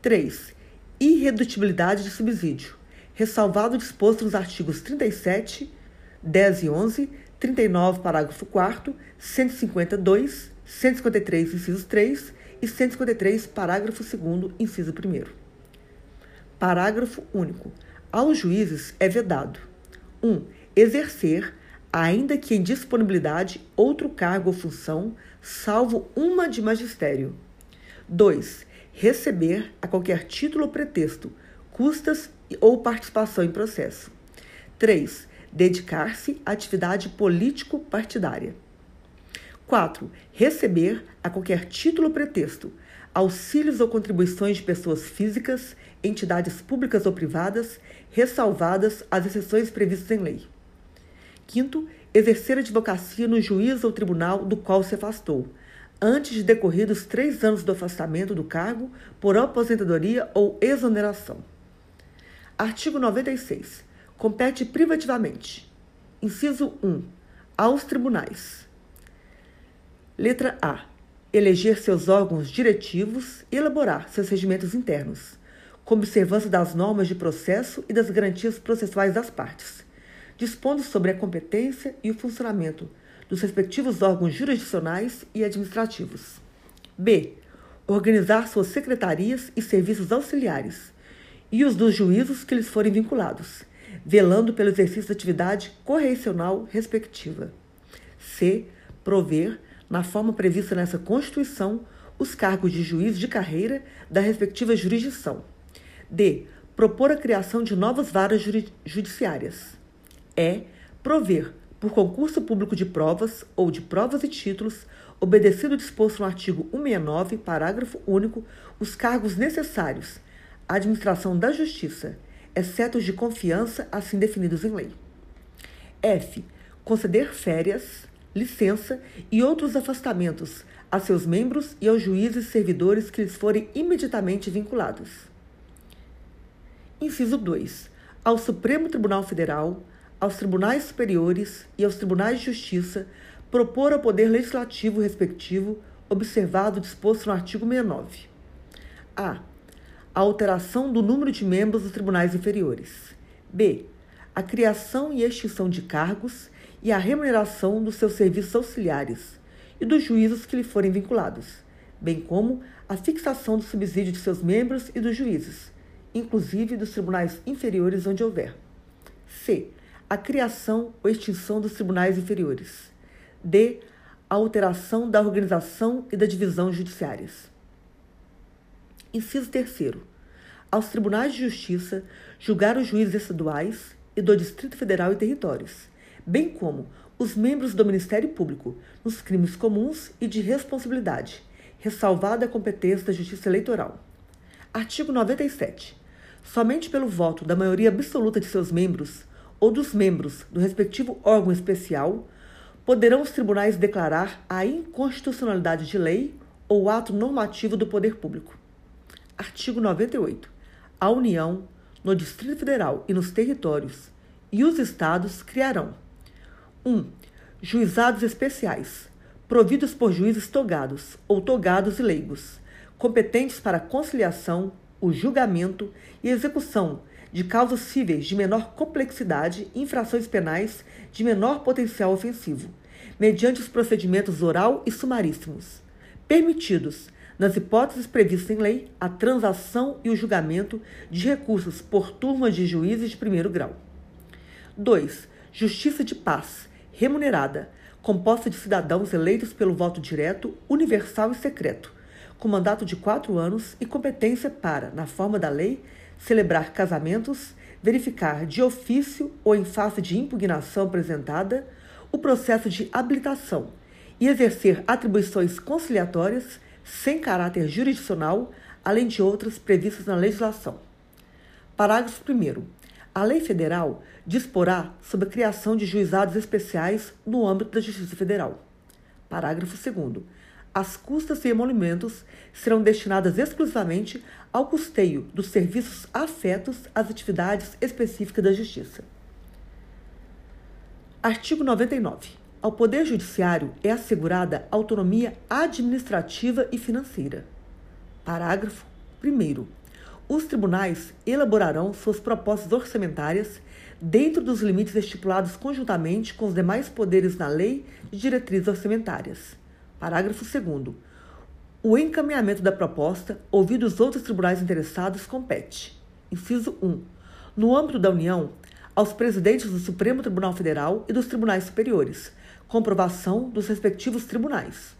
3. Irredutibilidade de subsídio, ressalvado o disposto nos artigos 37 10 e 11, 39, parágrafo 4, 152, 153, inciso 3 e 153, parágrafo 2, inciso 1. Parágrafo único. Aos juízes é vedado: 1. Um, exercer, ainda que em disponibilidade, outro cargo ou função, salvo uma de magistério. 2. Receber, a qualquer título ou pretexto, custas ou participação em processo. 3 dedicar-se à atividade político-partidária. 4. Receber, a qualquer título ou pretexto, auxílios ou contribuições de pessoas físicas, entidades públicas ou privadas, ressalvadas as exceções previstas em lei. 5. Exercer advocacia no juiz ou tribunal do qual se afastou, antes de decorridos três anos do afastamento do cargo por aposentadoria ou exoneração. Artigo 96 compete privativamente. Inciso 1. Aos tribunais. Letra A. Eleger seus órgãos diretivos e elaborar seus regimentos internos, com observância das normas de processo e das garantias processuais das partes, dispondo sobre a competência e o funcionamento dos respectivos órgãos jurisdicionais e administrativos. B. Organizar suas secretarias e serviços auxiliares e os dos juízos que lhes forem vinculados velando pelo exercício da atividade correcional respectiva. C. Prover, na forma prevista nessa Constituição, os cargos de juiz de carreira da respectiva jurisdição. D. Propor a criação de novas varas judiciárias. E. Prover, por concurso público de provas ou de provas e títulos, obedecido o disposto no artigo 169, parágrafo único, os cargos necessários à administração da Justiça exceto os de confiança assim definidos em lei. F. Conceder férias, licença e outros afastamentos a seus membros e aos juízes servidores que lhes forem imediatamente vinculados. Inciso 2. Ao Supremo Tribunal Federal, aos tribunais superiores e aos tribunais de justiça propor ao Poder Legislativo respectivo, observado o disposto no artigo 69. A. A alteração do número de membros dos tribunais inferiores. B. A criação e extinção de cargos e a remuneração dos seus serviços auxiliares e dos juízos que lhe forem vinculados, bem como a fixação do subsídio de seus membros e dos juízes, inclusive dos tribunais inferiores onde houver. C. A criação ou extinção dos tribunais inferiores. D. A alteração da organização e da divisão judiciárias. Inciso 3. Aos tribunais de justiça julgar os juízes estaduais e do Distrito Federal e territórios, bem como os membros do Ministério Público nos crimes comuns e de responsabilidade, ressalvada a competência da Justiça Eleitoral. Artigo 97. Somente pelo voto da maioria absoluta de seus membros ou dos membros do respectivo órgão especial poderão os tribunais declarar a inconstitucionalidade de lei ou ato normativo do poder público. Artigo 98. A União, no Distrito Federal e nos territórios, e os estados criarão 1. Um, juizados especiais, providos por juízes togados ou togados e leigos, competentes para conciliação, o julgamento e execução de causas cíveis de menor complexidade e infrações penais de menor potencial ofensivo, mediante os procedimentos oral e sumaríssimos, permitidos, nas hipóteses previstas em lei, a transação e o julgamento de recursos por turmas de juízes de primeiro grau. 2. Justiça de paz, remunerada, composta de cidadãos eleitos pelo voto direto, universal e secreto, com mandato de quatro anos e competência para, na forma da lei, celebrar casamentos, verificar de ofício ou em face de impugnação apresentada o processo de habilitação e exercer atribuições conciliatórias sem caráter jurisdicional, além de outras previstas na legislação. Parágrafo 1. A lei federal disporá sobre a criação de juizados especiais no âmbito da Justiça Federal. Parágrafo 2. As custas e emolumentos serão destinadas exclusivamente ao custeio dos serviços afetos às atividades específicas da Justiça. Artigo 99. Ao Poder Judiciário é assegurada autonomia administrativa e financeira. Parágrafo 1. Os tribunais elaborarão suas propostas orçamentárias dentro dos limites estipulados conjuntamente com os demais poderes na Lei de Diretrizes Orçamentárias. Parágrafo 2. O encaminhamento da proposta, ouvidos os outros tribunais interessados, compete. Inciso 1. No âmbito da União, aos presidentes do Supremo Tribunal Federal e dos tribunais superiores, comprovação dos respectivos tribunais.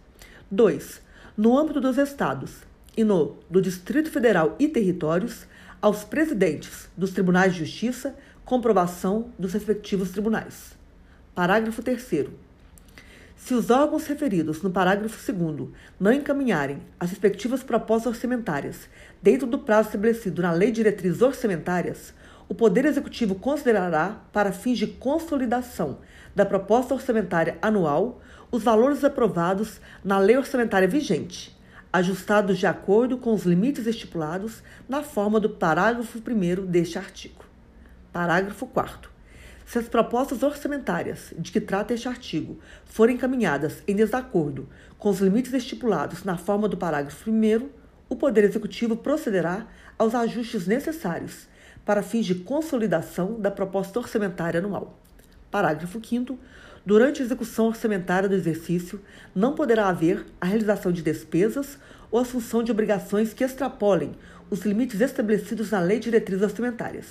2. No âmbito dos estados, e no do Distrito Federal e territórios aos presidentes dos tribunais de justiça comprovação dos respectivos tribunais. Parágrafo 3 se os órgãos referidos no parágrafo 2 não encaminharem as respectivas propostas orçamentárias dentro do prazo estabelecido na Lei de Diretrizes Orçamentárias, o Poder Executivo considerará, para fins de consolidação da proposta orçamentária anual, os valores aprovados na lei orçamentária vigente, ajustados de acordo com os limites estipulados na forma do parágrafo 1 deste artigo. Parágrafo 4. Se as propostas orçamentárias de que trata este artigo forem encaminhadas em desacordo com os limites estipulados na forma do parágrafo 1, o Poder Executivo procederá aos ajustes necessários para fins de consolidação da proposta orçamentária anual. Parágrafo 5. Durante a execução orçamentária do exercício, não poderá haver a realização de despesas ou assunção de obrigações que extrapolem os limites estabelecidos na Lei de Diretrizes Orçamentárias,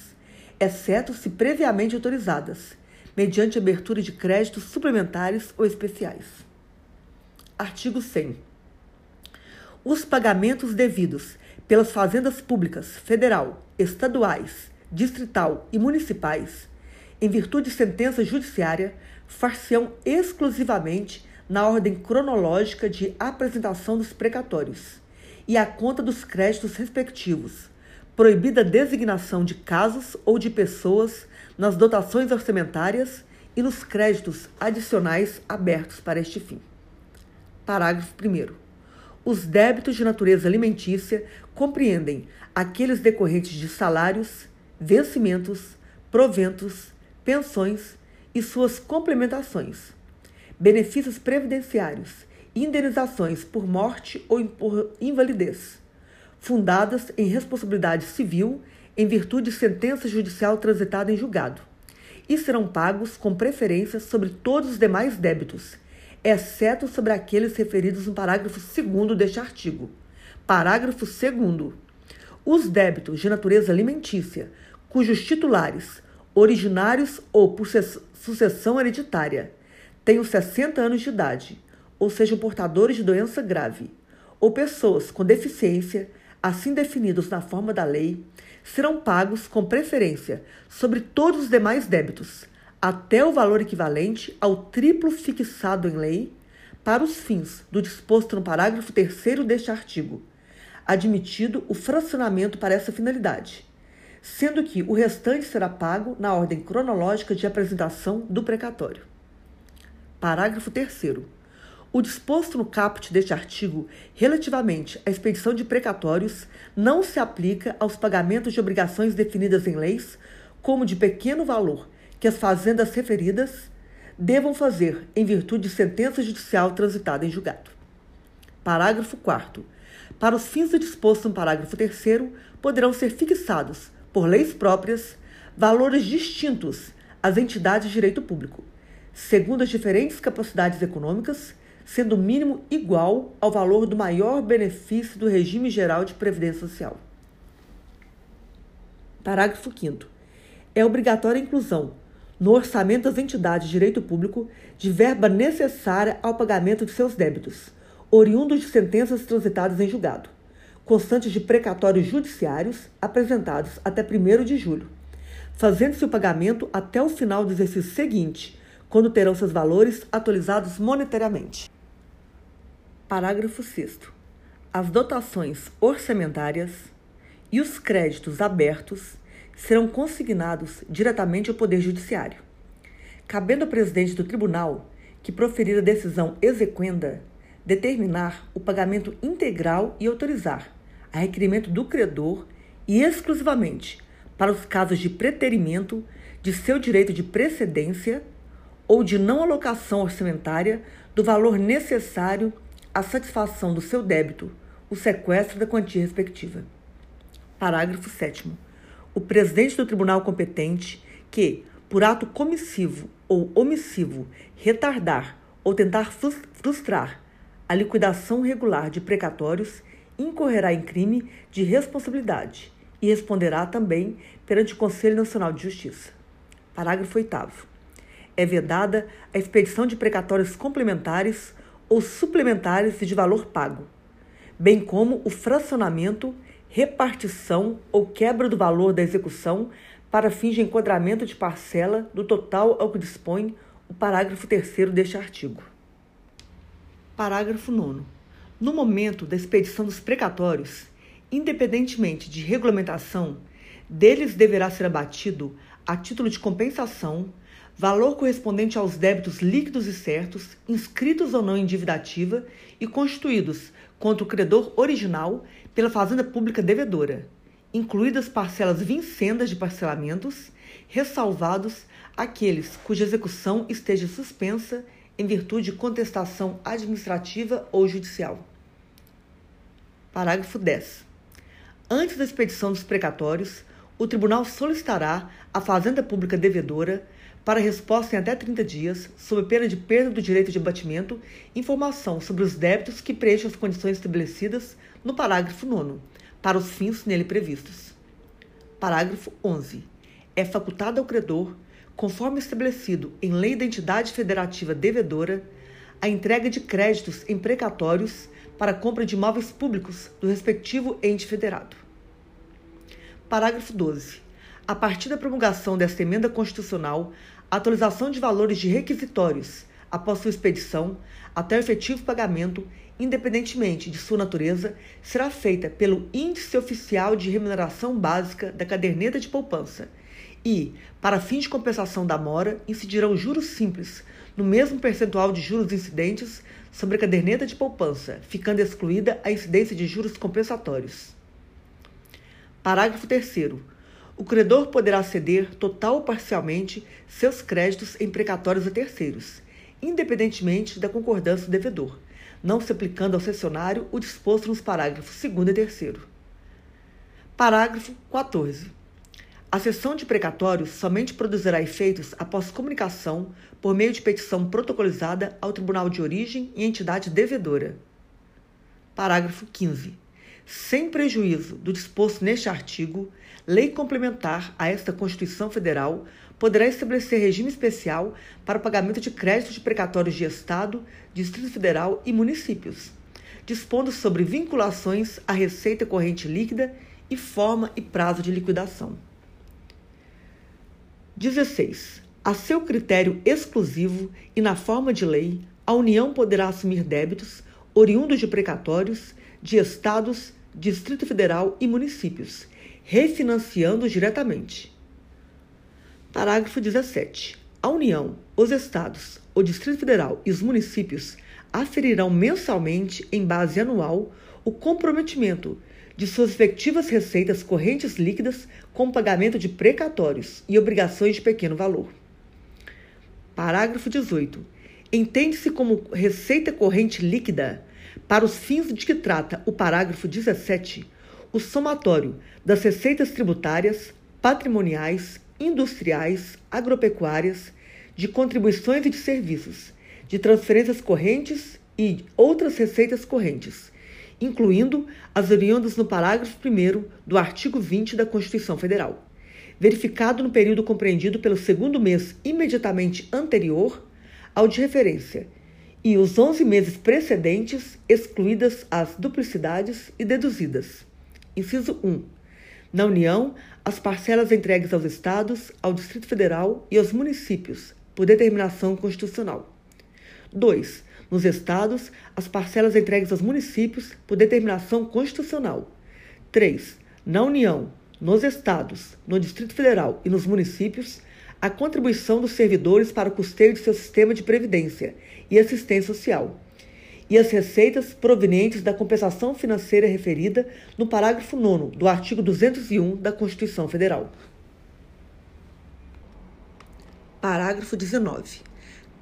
exceto se previamente autorizadas, mediante abertura de créditos suplementares ou especiais. Artigo 100. Os pagamentos devidos pelas fazendas públicas federal, estaduais, distrital e municipais, em virtude de sentença judiciária, far-se-ão exclusivamente na ordem cronológica de apresentação dos precatórios e a conta dos créditos respectivos, proibida a designação de casos ou de pessoas nas dotações orçamentárias e nos créditos adicionais abertos para este fim. Parágrafo 1. Os débitos de natureza alimentícia compreendem aqueles decorrentes de salários, vencimentos, proventos, pensões e suas complementações, benefícios previdenciários, indenizações por morte ou por invalidez, fundadas em responsabilidade civil em virtude de sentença judicial transitada em julgado, e serão pagos com preferência sobre todos os demais débitos, exceto sobre aqueles referidos no parágrafo 2 deste artigo. Parágrafo 2. Os débitos de natureza alimentícia, cujos titulares, originários ou sucessão hereditária, tenham 60 anos de idade, ou sejam portadores de doença grave, ou pessoas com deficiência, assim definidos na forma da lei, serão pagos com preferência sobre todos os demais débitos, até o valor equivalente ao triplo fixado em lei, para os fins do disposto no parágrafo 3 deste artigo, admitido o fracionamento para essa finalidade, sendo que o restante será pago na ordem cronológica de apresentação do precatório. Parágrafo 3. O disposto no caput deste artigo relativamente à expedição de precatórios não se aplica aos pagamentos de obrigações definidas em leis como de pequeno valor que as fazendas referidas devam fazer em virtude de sentença judicial transitada em julgado. Parágrafo 4. Para os fins do disposto no parágrafo 3, poderão ser fixados, por leis próprias, valores distintos às entidades de direito público, segundo as diferentes capacidades econômicas, sendo o mínimo igual ao valor do maior benefício do regime geral de previdência social. Parágrafo 5. É obrigatória a inclusão no orçamento das entidades de direito público de verba necessária ao pagamento de seus débitos, oriundos de sentenças transitadas em julgado, constantes de precatórios judiciários apresentados até 1 de julho, fazendo-se o pagamento até o final do exercício seguinte, quando terão seus valores atualizados monetariamente. Parágrafo 6. As dotações orçamentárias e os créditos abertos serão consignados diretamente ao Poder Judiciário. Cabendo ao presidente do tribunal, que proferir a decisão exequenda, determinar o pagamento integral e autorizar, a requerimento do credor e exclusivamente para os casos de preterimento de seu direito de precedência ou de não alocação orçamentária do valor necessário à satisfação do seu débito, o sequestro da quantia respectiva. Parágrafo 7 o presidente do tribunal competente que, por ato comissivo ou omissivo, retardar ou tentar frustrar a liquidação regular de precatórios, incorrerá em crime de responsabilidade e responderá também perante o Conselho Nacional de Justiça. Parágrafo 8. É vedada a expedição de precatórios complementares ou suplementares de valor pago, bem como o fracionamento repartição ou quebra do valor da execução para fins de enquadramento de parcela do total ao que dispõe o parágrafo 3 deste artigo. Parágrafo 9. No momento da expedição dos precatórios, independentemente de regulamentação, deles deverá ser abatido, a título de compensação, valor correspondente aos débitos líquidos e certos, inscritos ou não em dívida ativa e constituídos contra o credor original pela Fazenda Pública devedora, incluídas parcelas vincendas de parcelamentos, ressalvados aqueles cuja execução esteja suspensa em virtude de contestação administrativa ou judicial. Parágrafo 10. Antes da expedição dos precatórios, o tribunal solicitará à Fazenda Pública devedora para resposta em até 30 dias, sob pena de perda do direito de abatimento, informação sobre os débitos que preenchem as condições estabelecidas no parágrafo 9, para os fins nele previstos. Parágrafo 11. É facultado ao credor, conforme estabelecido em lei da entidade federativa devedora, a entrega de créditos em precatórios para compra de imóveis públicos do respectivo ente federado. Parágrafo 12. A partir da promulgação desta emenda constitucional, a atualização de valores de requisitórios após sua expedição até o efetivo pagamento, independentemente de sua natureza, será feita pelo Índice Oficial de Remuneração Básica da Caderneta de Poupança e, para fins de compensação da mora, incidirão juros simples no mesmo percentual de juros incidentes sobre a caderneta de poupança, ficando excluída a incidência de juros compensatórios. Parágrafo 3 o credor poderá ceder total ou parcialmente seus créditos em precatórios a terceiros, independentemente da concordância do devedor, não se aplicando ao cessionário o disposto nos parágrafos 2 e 3. Parágrafo 14. A cessão de precatórios somente produzirá efeitos após comunicação por meio de petição protocolizada ao tribunal de origem e entidade devedora. Parágrafo 15. Sem prejuízo do disposto neste artigo, lei complementar a esta Constituição Federal poderá estabelecer regime especial para o pagamento de créditos de precatórios de Estado, Distrito Federal e municípios, dispondo sobre vinculações à receita corrente líquida e forma e prazo de liquidação. 16. A seu critério exclusivo e na forma de lei, a União poderá assumir débitos oriundos de precatórios de estados, Distrito Federal e municípios, refinanciando diretamente. Parágrafo 17. A União, os estados, o Distrito Federal e os municípios aferirão mensalmente, em base anual, o comprometimento de suas efetivas receitas correntes líquidas com pagamento de precatórios e obrigações de pequeno valor. Parágrafo 18. Entende-se como receita corrente líquida para os fins de que trata o parágrafo 17, o somatório das receitas tributárias, patrimoniais, industriais, agropecuárias, de contribuições e de serviços, de transferências correntes e outras receitas correntes, incluindo as oriundas no parágrafo 1 do artigo 20 da Constituição Federal, verificado no período compreendido pelo segundo mês imediatamente anterior ao de referência e os 11 meses precedentes, excluídas as duplicidades e deduzidas. Inciso 1. Na União, as parcelas entregues aos Estados, ao Distrito Federal e aos municípios, por determinação constitucional. 2. Nos Estados, as parcelas entregues aos municípios, por determinação constitucional. 3. Na União, nos Estados, no Distrito Federal e nos municípios, a contribuição dos servidores para o custeio de seu sistema de previdência e assistência social, e as receitas provenientes da compensação financeira referida no parágrafo 9 do artigo 201 da Constituição Federal. Parágrafo 19.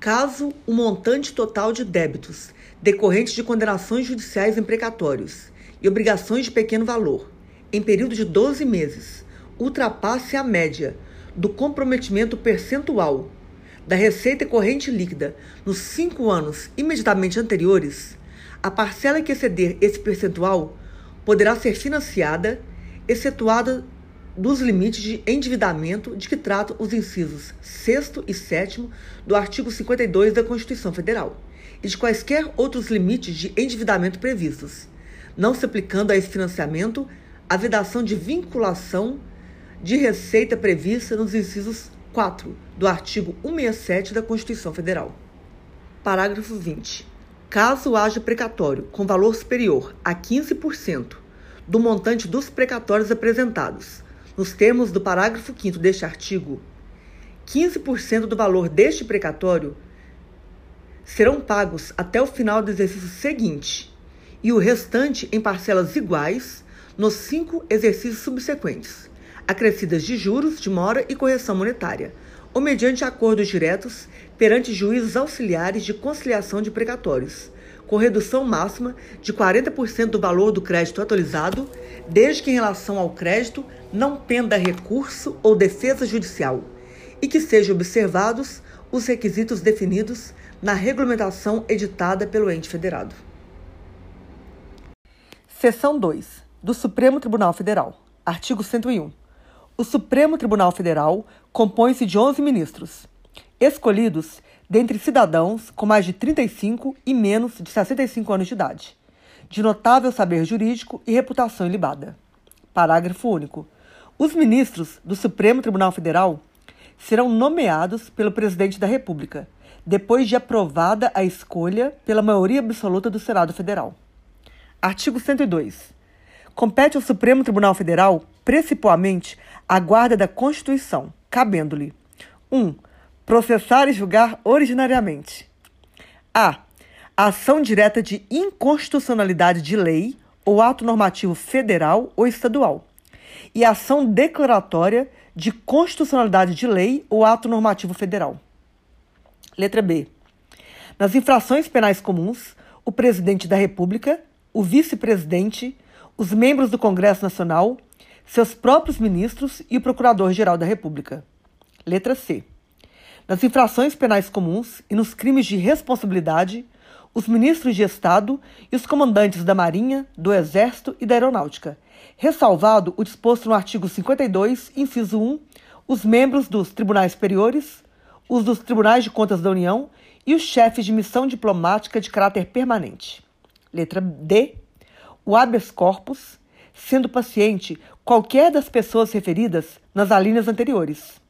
Caso o montante total de débitos decorrentes de condenações judiciais em precatórios e obrigações de pequeno valor, em período de 12 meses, ultrapasse a média do comprometimento percentual da receita corrente líquida nos cinco anos imediatamente anteriores, a parcela que exceder esse percentual poderá ser financiada, excetuada dos limites de endividamento de que tratam os incisos 6 e 7 do artigo 52 da Constituição Federal e de quaisquer outros limites de endividamento previstos, não se aplicando a esse financiamento a vedação de vinculação de receita prevista nos incisos 4 do artigo 167 da Constituição Federal. Parágrafo 20. Caso haja precatório com valor superior a 15% do montante dos precatórios apresentados, nos termos do parágrafo 5 deste artigo, 15% do valor deste precatório serão pagos até o final do exercício seguinte e o restante em parcelas iguais nos cinco exercícios subsequentes acrescidas de juros, de mora e correção monetária, ou mediante acordos diretos perante juízos auxiliares de conciliação de precatórios, com redução máxima de 40% do valor do crédito atualizado, desde que em relação ao crédito não penda recurso ou defesa judicial, e que sejam observados os requisitos definidos na regulamentação editada pelo ente federado. Seção 2 do Supremo Tribunal Federal. Artigo 101. O Supremo Tribunal Federal compõe-se de 11 ministros, escolhidos dentre cidadãos com mais de 35 e menos de 65 anos de idade, de notável saber jurídico e reputação ilibada. Parágrafo único. Os ministros do Supremo Tribunal Federal serão nomeados pelo Presidente da República, depois de aprovada a escolha pela maioria absoluta do Senado Federal. Artigo 102. Compete ao Supremo Tribunal Federal, principalmente, a guarda da Constituição, cabendo-lhe 1. Um, processar e julgar originariamente. A. Ação direta de inconstitucionalidade de lei ou ato normativo federal ou estadual. E ação declaratória de constitucionalidade de lei ou ato normativo federal. Letra B. Nas infrações penais comuns, o presidente da República, o vice-presidente, os membros do Congresso Nacional, seus próprios ministros e o Procurador-Geral da República. Letra C. Nas infrações penais comuns e nos crimes de responsabilidade, os ministros de Estado e os comandantes da Marinha, do Exército e da Aeronáutica, ressalvado o disposto no artigo 52, inciso 1, os membros dos tribunais superiores, os dos tribunais de contas da União e os chefes de missão diplomática de caráter permanente. Letra D. O habeas corpus, sendo paciente qualquer das pessoas referidas nas alíneas anteriores.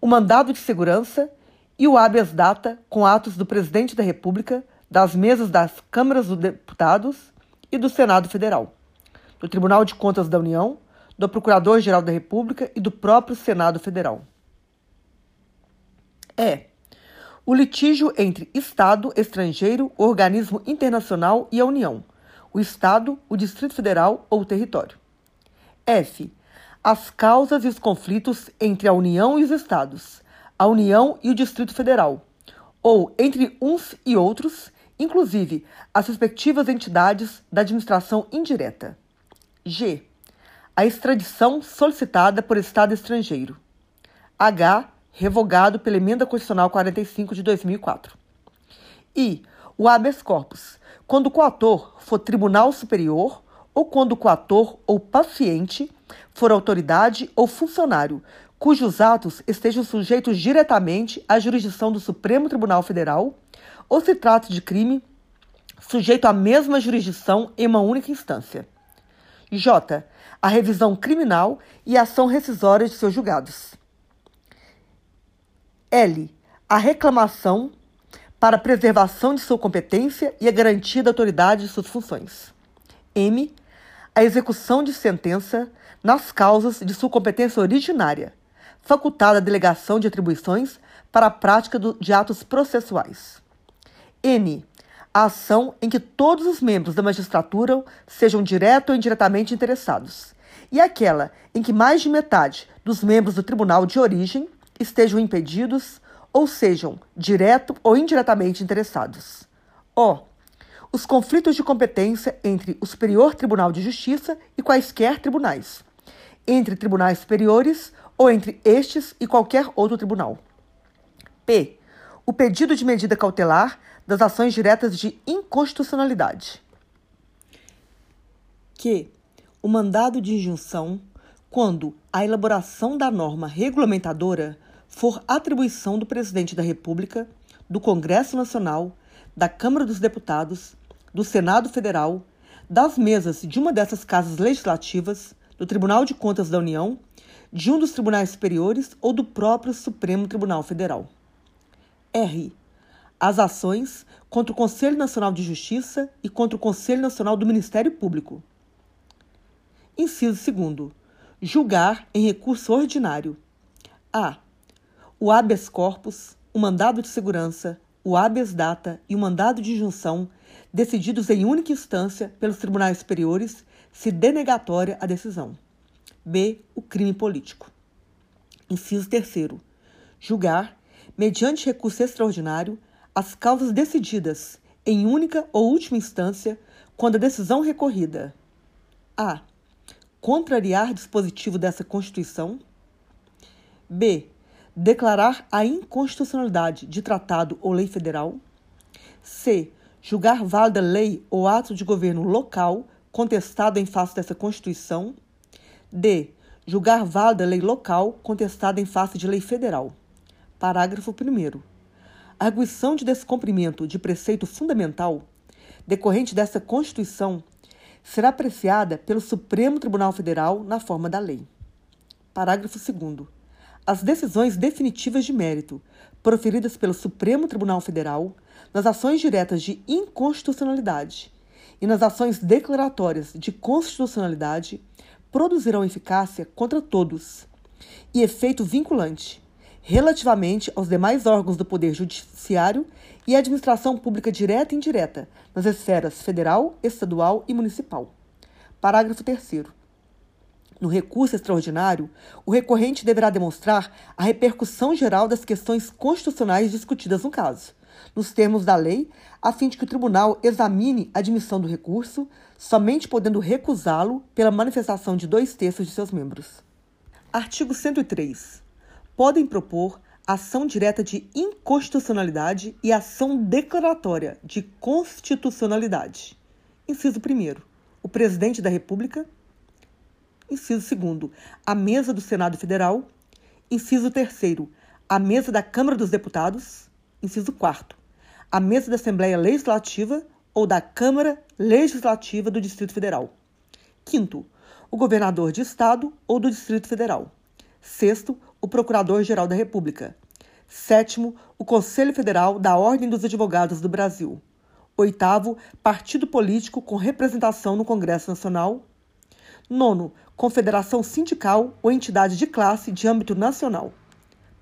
O mandado de segurança e o habeas data com atos do presidente da República, das mesas das câmaras dos deputados e do Senado Federal, do Tribunal de Contas da União, do Procurador-Geral da República e do próprio Senado Federal. É o litígio entre Estado, estrangeiro, organismo internacional e a União, o Estado, o Distrito Federal ou o território. F. As causas e os conflitos entre a União e os Estados, a União e o Distrito Federal, ou entre uns e outros, inclusive as respectivas entidades da administração indireta. G. A extradição solicitada por Estado estrangeiro. H revogado pela Emenda Constitucional 45 de 2004. E o habeas corpus, quando o coator for Tribunal Superior ou quando o coator ou paciente for autoridade ou funcionário cujos atos estejam sujeitos diretamente à jurisdição do Supremo Tribunal Federal ou se trate de crime sujeito à mesma jurisdição em uma única instância. J. A revisão criminal e a ação rescisória de seus julgados. L. A reclamação para preservação de sua competência e a garantia da autoridade de suas funções. M. A execução de sentença nas causas de sua competência originária, facultada a delegação de atribuições para a prática de atos processuais. N. A ação em que todos os membros da magistratura sejam direto ou indiretamente interessados, e aquela em que mais de metade dos membros do tribunal de origem estejam impedidos ou sejam direto ou indiretamente interessados. O. Os conflitos de competência entre o Superior Tribunal de Justiça e quaisquer tribunais, entre tribunais superiores ou entre estes e qualquer outro tribunal. P. O pedido de medida cautelar das ações diretas de inconstitucionalidade. Q. O mandado de injunção, quando a elaboração da norma regulamentadora for atribuição do Presidente da República, do Congresso Nacional, da Câmara dos Deputados, do Senado Federal, das mesas de uma dessas casas legislativas, do Tribunal de Contas da União, de um dos tribunais superiores ou do próprio Supremo Tribunal Federal. R. As ações contra o Conselho Nacional de Justiça e contra o Conselho Nacional do Ministério Público. Inciso 2. Julgar em recurso ordinário. A o habeas corpus, o mandado de segurança, o habeas data e o mandado de injunção, decididos em única instância pelos tribunais superiores, se denegatória a decisão. B. O crime político. Inciso 3. Julgar, mediante recurso extraordinário, as causas decididas em única ou última instância quando a decisão recorrida a. contrariar dispositivo dessa Constituição. B declarar a inconstitucionalidade de tratado ou lei federal. C. Julgar válida lei ou ato de governo local contestado em face dessa Constituição. D. Julgar válida lei local contestada em face de lei federal. Parágrafo 1. A arguição de descumprimento de preceito fundamental decorrente dessa Constituição será apreciada pelo Supremo Tribunal Federal na forma da lei. Parágrafo 2 as decisões definitivas de mérito proferidas pelo Supremo Tribunal Federal nas ações diretas de inconstitucionalidade e nas ações declaratórias de constitucionalidade produzirão eficácia contra todos, e efeito vinculante relativamente aos demais órgãos do Poder Judiciário e administração pública direta e indireta nas esferas federal, estadual e municipal. Parágrafo 3. No recurso extraordinário, o recorrente deverá demonstrar a repercussão geral das questões constitucionais discutidas no caso, nos termos da lei, a fim de que o tribunal examine a admissão do recurso, somente podendo recusá-lo pela manifestação de dois terços de seus membros. Artigo 103. Podem propor ação direta de inconstitucionalidade e ação declaratória de constitucionalidade. Inciso 1. O presidente da República. Inciso 2. A mesa do Senado Federal. Inciso 3. A mesa da Câmara dos Deputados. Inciso 4. A mesa da Assembleia Legislativa ou da Câmara Legislativa do Distrito Federal. Quinto, o governador de Estado ou do Distrito Federal. Sexto, o Procurador-Geral da República. Sétimo, o Conselho Federal da Ordem dos Advogados do Brasil. Oitavo, partido político com representação no Congresso Nacional. Nono, confederação sindical ou entidade de classe de âmbito nacional.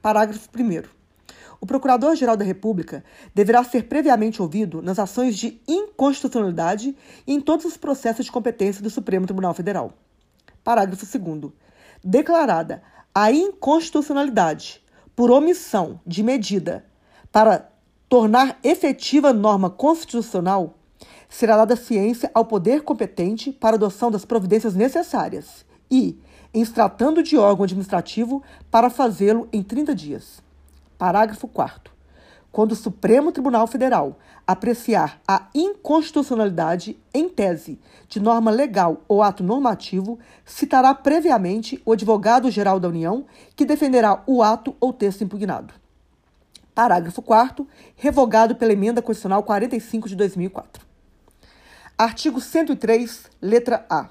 Parágrafo 1. O Procurador-Geral da República deverá ser previamente ouvido nas ações de inconstitucionalidade e em todos os processos de competência do Supremo Tribunal Federal. Parágrafo 2. Declarada a inconstitucionalidade por omissão de medida para tornar efetiva norma constitucional, será dada ciência ao poder competente para adoção das providências necessárias e, em se tratando de órgão administrativo, para fazê-lo em 30 dias. Parágrafo 4 quando o Supremo Tribunal Federal apreciar a inconstitucionalidade em tese de norma legal ou ato normativo, citará previamente o advogado-geral da União que defenderá o ato ou texto impugnado. Parágrafo 4 revogado pela Emenda Constitucional 45 de 2004. Artigo 103, letra A.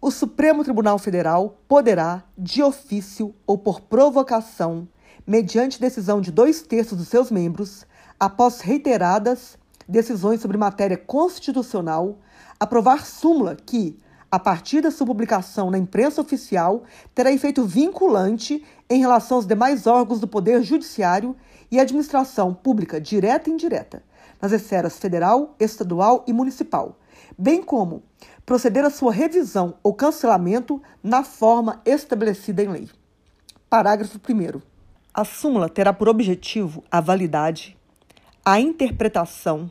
O Supremo Tribunal Federal poderá, de ofício ou por provocação, mediante decisão de dois terços dos seus membros, após reiteradas decisões sobre matéria constitucional, aprovar súmula que, a partir da sua publicação na imprensa oficial, terá efeito vinculante em relação aos demais órgãos do Poder Judiciário e administração pública direta e indireta, nas esferas federal, estadual e municipal, bem como proceder à sua revisão ou cancelamento na forma estabelecida em lei. Parágrafo 1. A súmula terá por objetivo a validade, a interpretação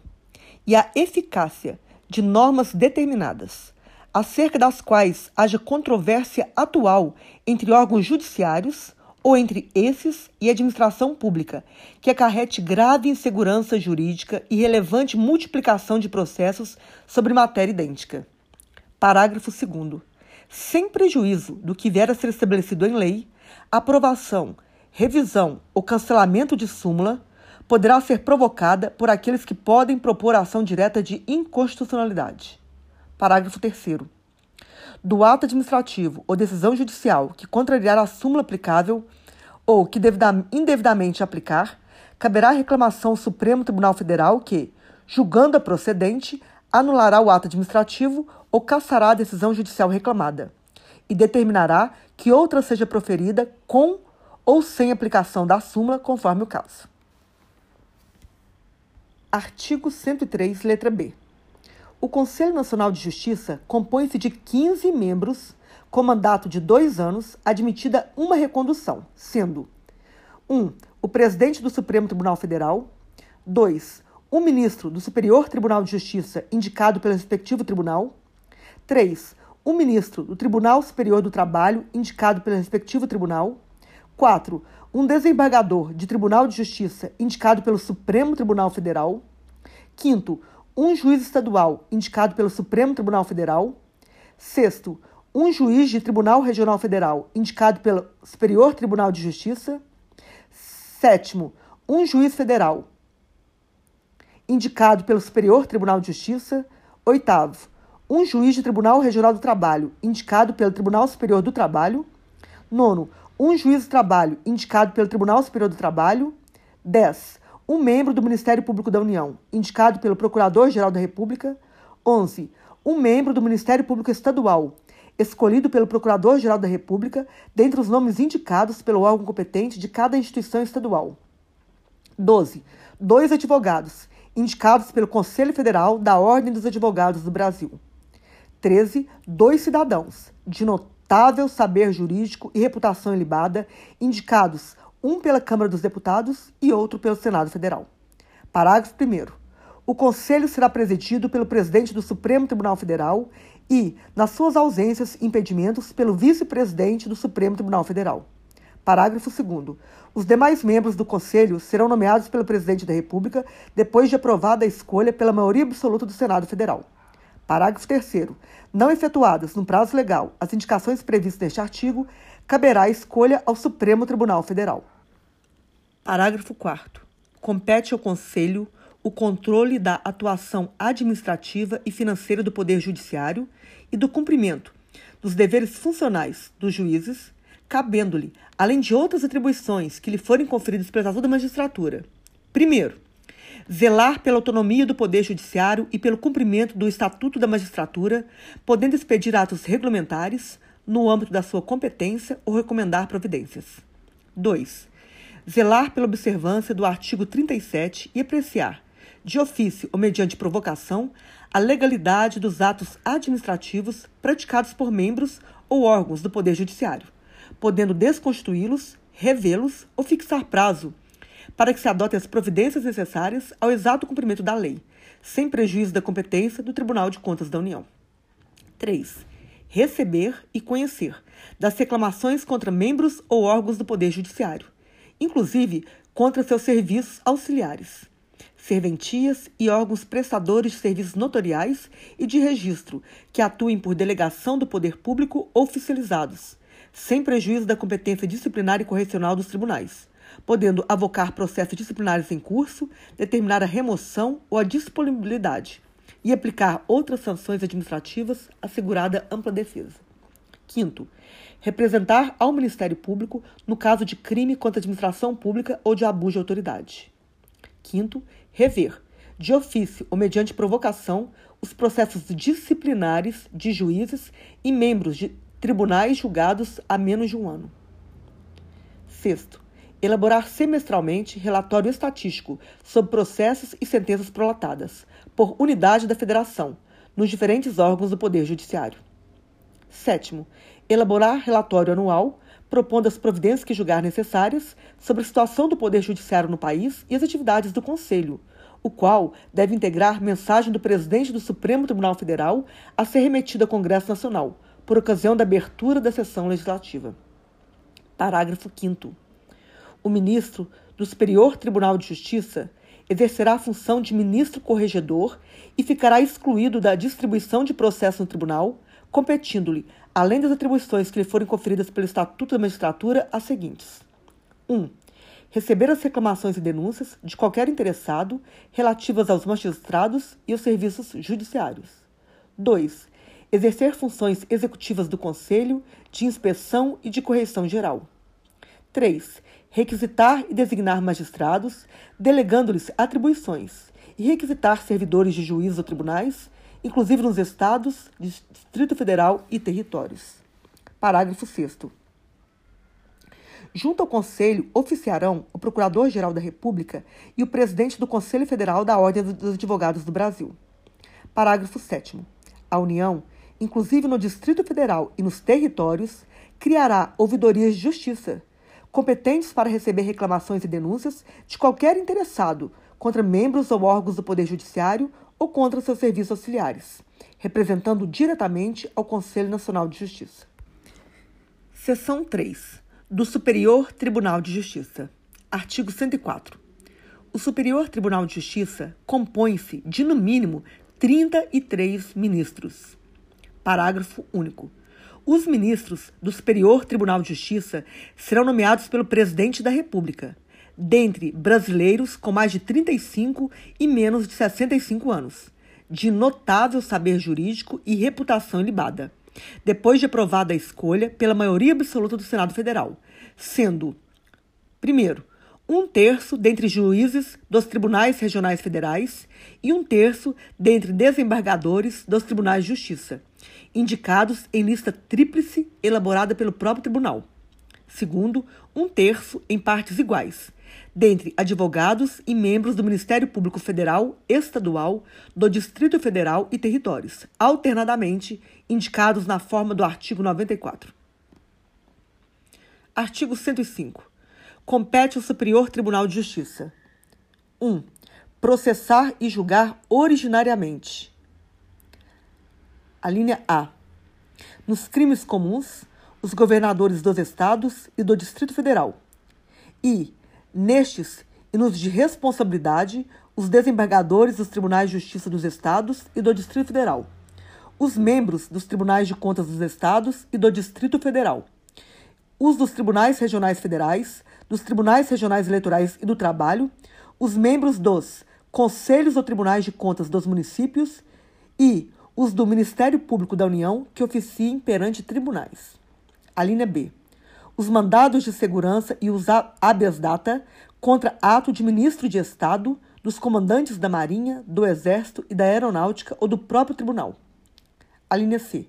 e a eficácia de normas determinadas, acerca das quais haja controvérsia atual entre órgãos judiciários ou entre esses e administração pública, que acarrete grave insegurança jurídica e relevante multiplicação de processos sobre matéria idêntica. Parágrafo 2. Sem prejuízo do que vier a ser estabelecido em lei, a aprovação revisão ou cancelamento de súmula poderá ser provocada por aqueles que podem propor ação direta de inconstitucionalidade. Parágrafo 3. Do ato administrativo ou decisão judicial que contrariar a súmula aplicável ou que indevidamente aplicar, caberá reclamação ao Supremo Tribunal Federal que, julgando a procedente, anulará o ato administrativo ou cassará a decisão judicial reclamada e determinará que outra seja proferida com ou sem aplicação da súmula, conforme o caso. Artigo 103, letra B. O Conselho Nacional de Justiça compõe-se de 15 membros com mandato de dois anos, admitida uma recondução, sendo 1. Um, o presidente do Supremo Tribunal Federal. 2. O ministro do Superior Tribunal de Justiça indicado pelo respectivo tribunal. 3. O ministro do Tribunal Superior do Trabalho indicado pelo respectivo tribunal. 4. Um desembargador de Tribunal de Justiça indicado pelo Supremo Tribunal Federal. 5. Um juiz estadual indicado pelo Supremo Tribunal Federal. 6. Um juiz de Tribunal Regional Federal indicado pelo Superior Tribunal de Justiça. 7. Um juiz federal indicado pelo Superior Tribunal de Justiça. 8. Um juiz de Tribunal Regional do Trabalho indicado pelo Tribunal Superior do Trabalho. 9 um juiz do trabalho indicado pelo Tribunal Superior do Trabalho. 10. Um membro do Ministério Público da União, indicado pelo Procurador-Geral da República. 11. Um membro do Ministério Público Estadual, escolhido pelo Procurador-Geral da República, dentre os nomes indicados pelo órgão competente de cada instituição estadual. 12. Dois advogados, indicados pelo Conselho Federal da Ordem dos Advogados do Brasil. 13. Dois cidadãos, de notável saber jurídico e reputação ilibada, indicados um pela Câmara dos Deputados e outro pelo Senado Federal. Parágrafo 1. O Conselho será presidido pelo presidente do Supremo Tribunal Federal e, nas suas ausências e impedimentos, pelo vice-presidente do Supremo Tribunal Federal. Parágrafo 2. Os demais membros do Conselho serão nomeados pelo Presidente da República depois de aprovada a escolha pela maioria absoluta do Senado Federal. Parágrafo 3. Não efetuadas, no prazo legal, as indicações previstas neste artigo, caberá a escolha ao Supremo Tribunal Federal. Parágrafo 4. Compete ao Conselho o controle da atuação administrativa e financeira do Poder Judiciário e do cumprimento dos deveres funcionais dos juízes, cabendo-lhe, além de outras atribuições que lhe forem conferidas pela Estatuto da Magistratura. Primeiro, zelar pela autonomia do Poder Judiciário e pelo cumprimento do Estatuto da Magistratura, podendo expedir atos regulamentares no âmbito da sua competência ou recomendar providências. 2. Zelar pela observância do artigo 37 e apreciar, de ofício ou mediante provocação, a legalidade dos atos administrativos praticados por membros ou órgãos do Poder Judiciário, podendo desconstituí-los, revê-los ou fixar prazo para que se adotem as providências necessárias ao exato cumprimento da lei, sem prejuízo da competência do Tribunal de Contas da União. 3. Receber e conhecer das reclamações contra membros ou órgãos do Poder Judiciário, inclusive contra seus serviços auxiliares serventias e órgãos prestadores de serviços notoriais e de registro que atuem por delegação do poder público oficializados, sem prejuízo da competência disciplinar e correcional dos tribunais, podendo avocar processos disciplinares em curso, determinar a remoção ou a disponibilidade e aplicar outras sanções administrativas assegurada ampla defesa. Quinto, representar ao Ministério Público no caso de crime contra a administração pública ou de abuso de autoridade. Quinto, rever, de ofício ou mediante provocação, os processos disciplinares de juízes e membros de tribunais julgados há menos de um ano. Sexto, elaborar semestralmente relatório estatístico sobre processos e sentenças prolatadas, por unidade da Federação, nos diferentes órgãos do Poder Judiciário. Sétimo, elaborar relatório anual propondo as providências que julgar necessárias sobre a situação do Poder Judiciário no país e as atividades do Conselho, o qual deve integrar mensagem do presidente do Supremo Tribunal Federal a ser remetida ao Congresso Nacional, por ocasião da abertura da sessão legislativa. Parágrafo 5. O ministro do Superior Tribunal de Justiça exercerá a função de ministro corregedor e ficará excluído da distribuição de processo no tribunal, competindo-lhe além das atribuições que lhe forem conferidas pelo Estatuto da Magistratura, as seguintes: 1. Um, receber as reclamações e denúncias de qualquer interessado relativas aos magistrados e aos serviços judiciários. 2. Exercer funções executivas do Conselho, de inspeção e de correção geral. 3. Requisitar e designar magistrados, delegando-lhes atribuições, e requisitar servidores de juízes ou tribunais, inclusive nos estados, Distrito Federal e territórios. Parágrafo 6. Junto ao Conselho oficiarão o Procurador-Geral da República e o presidente do Conselho Federal da Ordem dos Advogados do Brasil. Parágrafo 7. A União, inclusive no Distrito Federal e nos territórios, criará ouvidorias de justiça, competentes para receber reclamações e denúncias de qualquer interessado contra membros ou órgãos do Poder Judiciário ou contra seus serviços auxiliares, representando diretamente ao Conselho Nacional de Justiça. Seção 3. Do Superior Tribunal de Justiça. Artigo 104. O Superior Tribunal de Justiça compõe-se de, no mínimo, 33 ministros. Parágrafo único. Os ministros do Superior Tribunal de Justiça serão nomeados pelo Presidente da República, dentre brasileiros com mais de 35 e menos de 65 anos, de notável saber jurídico e reputação ilibada, depois de aprovada a escolha pela maioria absoluta do Senado Federal, sendo, primeiro, um terço dentre juízes dos tribunais regionais federais e um terço dentre desembargadores dos tribunais de justiça, indicados em lista tríplice elaborada pelo próprio tribunal. Segundo, um terço em partes iguais, dentre advogados e membros do Ministério Público Federal, Estadual, do Distrito Federal e territórios, alternadamente indicados na forma do artigo 94. Artigo 105. Compete ao Superior Tribunal de Justiça: 1. Processar e julgar originariamente. A linha A. Nos crimes comuns, os governadores dos estados e do Distrito Federal. E, nestes e nos de responsabilidade, os desembargadores dos Tribunais de Justiça dos Estados e do Distrito Federal, os membros dos Tribunais de Contas dos Estados e do Distrito Federal, os dos Tribunais Regionais Federais, dos Tribunais Regionais Eleitorais e do Trabalho, os membros dos Conselhos ou Tribunais de Contas dos Municípios e os do Ministério Público da União que oficiem perante tribunais. A linha B. Os mandados de segurança e os habeas data contra ato de ministro de Estado, dos comandantes da Marinha, do Exército e da Aeronáutica ou do próprio tribunal. A linha C.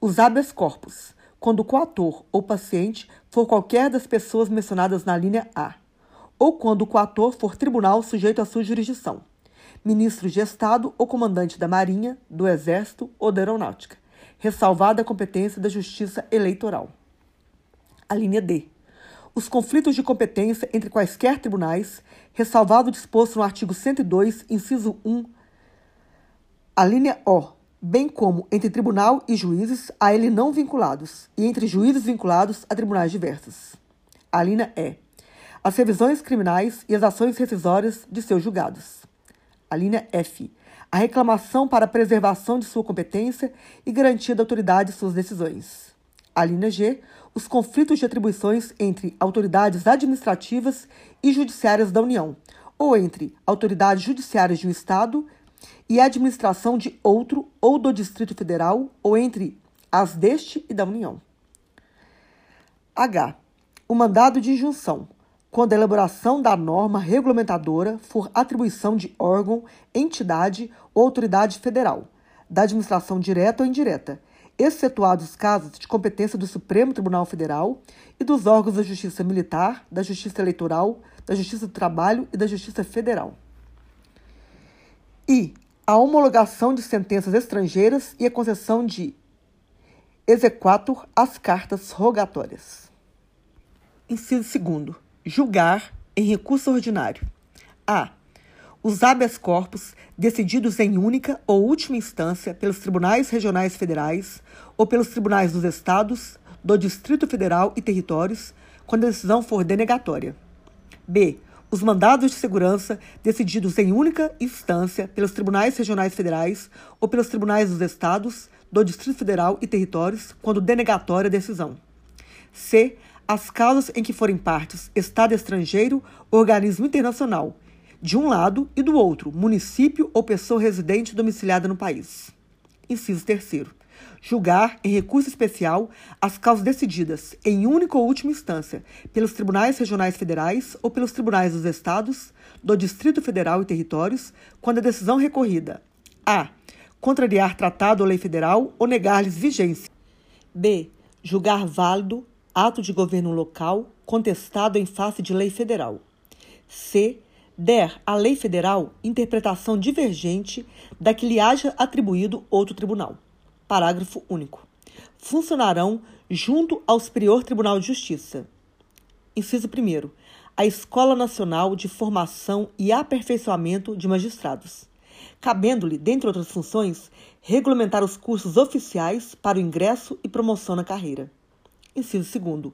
Os habeas corpus, quando o coator ou paciente for qualquer das pessoas mencionadas na linha A, ou quando o coator for tribunal sujeito à sua jurisdição ministro de Estado ou comandante da Marinha, do Exército ou da Aeronáutica, ressalvada a competência da Justiça Eleitoral. A linha D. Os conflitos de competência entre quaisquer tribunais, ressalvado o disposto no artigo 102, inciso 1, a linha O, bem como entre tribunal e juízes a ele não vinculados, e entre juízes vinculados a tribunais diversos. A linha E. As revisões criminais e as ações rescisórias de seus julgados a linha F, a reclamação para preservação de sua competência e garantia da autoridade de suas decisões. A linha G, os conflitos de atribuições entre autoridades administrativas e judiciárias da União, ou entre autoridades judiciárias de um Estado e a administração de outro ou do Distrito Federal, ou entre as deste e da União. H. O mandado de injunção, quando a elaboração da norma regulamentadora for atribuição de órgão, entidade ou autoridade federal, da administração direta ou indireta, excetuados os casos de competência do Supremo Tribunal Federal e dos órgãos da Justiça Militar, da Justiça Eleitoral, da Justiça do Trabalho e da Justiça Federal. E a homologação de sentenças estrangeiras e a concessão de exequatur às cartas rogatórias. Inciso 2 julgar em recurso ordinário. A. Os habeas corpus decididos em única ou última instância pelos tribunais regionais federais ou pelos tribunais dos estados, do Distrito Federal e territórios, quando a decisão for denegatória. B. Os mandados de segurança decididos em única instância pelos tribunais regionais federais ou pelos tribunais dos estados, do Distrito Federal e territórios, quando denegatória a decisão. C as causas em que forem partes Estado estrangeiro, organismo internacional, de um lado e do outro, município ou pessoa residente domiciliada no país. Inciso terceiro. Julgar, em recurso especial, as causas decididas, em única ou última instância, pelos tribunais regionais federais ou pelos tribunais dos estados, do Distrito Federal e territórios, quando a decisão recorrida a. contrariar tratado ou lei federal ou negar-lhes vigência. b. julgar válido ato de governo local contestado em face de lei federal. C. Der à lei federal interpretação divergente da que lhe haja atribuído outro tribunal. Parágrafo único. Funcionarão junto ao Superior Tribunal de Justiça. Inciso 1. A Escola Nacional de Formação e Aperfeiçoamento de Magistrados, cabendo-lhe, dentre outras funções, regulamentar os cursos oficiais para o ingresso e promoção na carreira. Inciso 2.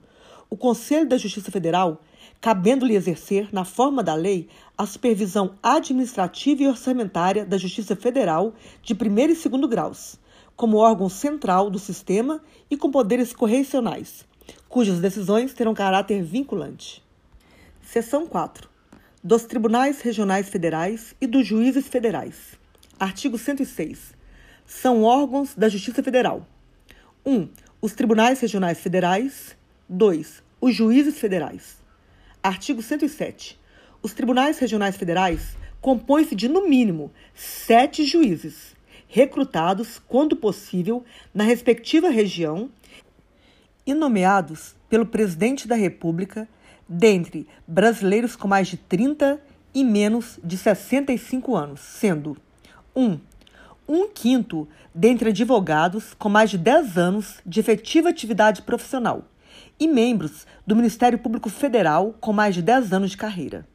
O Conselho da Justiça Federal, cabendo-lhe exercer, na forma da lei, a supervisão administrativa e orçamentária da Justiça Federal de primeiro e segundo graus, como órgão central do sistema e com poderes correcionais, cujas decisões terão caráter vinculante. Seção 4. Dos Tribunais Regionais Federais e dos Juízes Federais. Artigo 106. São órgãos da Justiça Federal. 1. Um, os tribunais regionais federais. 2. Os juízes federais. Artigo 107. Os tribunais regionais federais compõem-se de, no mínimo, sete juízes, recrutados, quando possível, na respectiva região e nomeados pelo Presidente da República dentre brasileiros com mais de 30 e menos de 65 anos, sendo 1. Um, um quinto dentre advogados com mais de 10 anos de efetiva atividade profissional e membros do Ministério Público Federal com mais de 10 anos de carreira.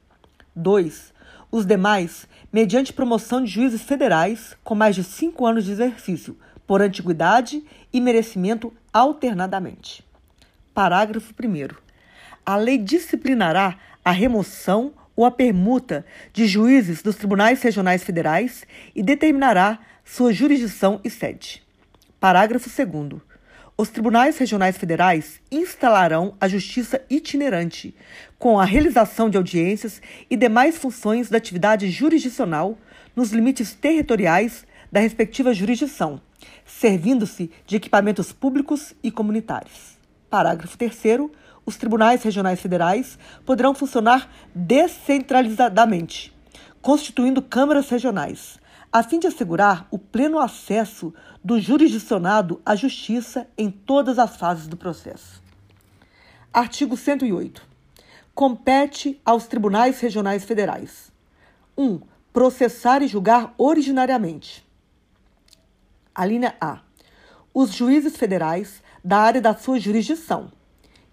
2. Os demais, mediante promoção de juízes federais com mais de 5 anos de exercício, por antiguidade e merecimento alternadamente. Parágrafo 1. A lei disciplinará a remoção ou a permuta de juízes dos tribunais regionais federais e determinará sua jurisdição e sede. Parágrafo 2. Os tribunais regionais federais instalarão a justiça itinerante, com a realização de audiências e demais funções da atividade jurisdicional nos limites territoriais da respectiva jurisdição, servindo-se de equipamentos públicos e comunitários. Parágrafo 3 os tribunais regionais federais poderão funcionar descentralizadamente, constituindo câmaras regionais, a fim de assegurar o pleno acesso do jurisdicionado à justiça em todas as fases do processo. Artigo 108. Compete aos tribunais regionais federais: 1. Um, processar e julgar originariamente. A linha A. Os juízes federais da área da sua jurisdição,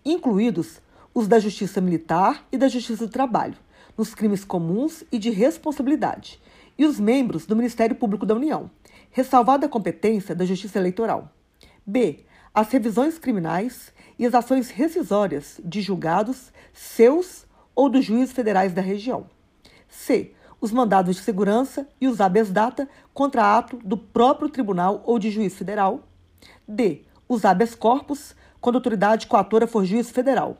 incluídos os da Justiça Militar e da Justiça do Trabalho, nos crimes comuns e de responsabilidade, e os membros do Ministério Público da União, ressalvada a competência da Justiça Eleitoral. B. As revisões criminais e as ações rescisórias de julgados seus ou dos juízes federais da região. C. Os mandados de segurança e os habeas data contra ato do próprio tribunal ou de juiz federal. D. Os habeas corpus, quando a autoridade coatora for juiz federal.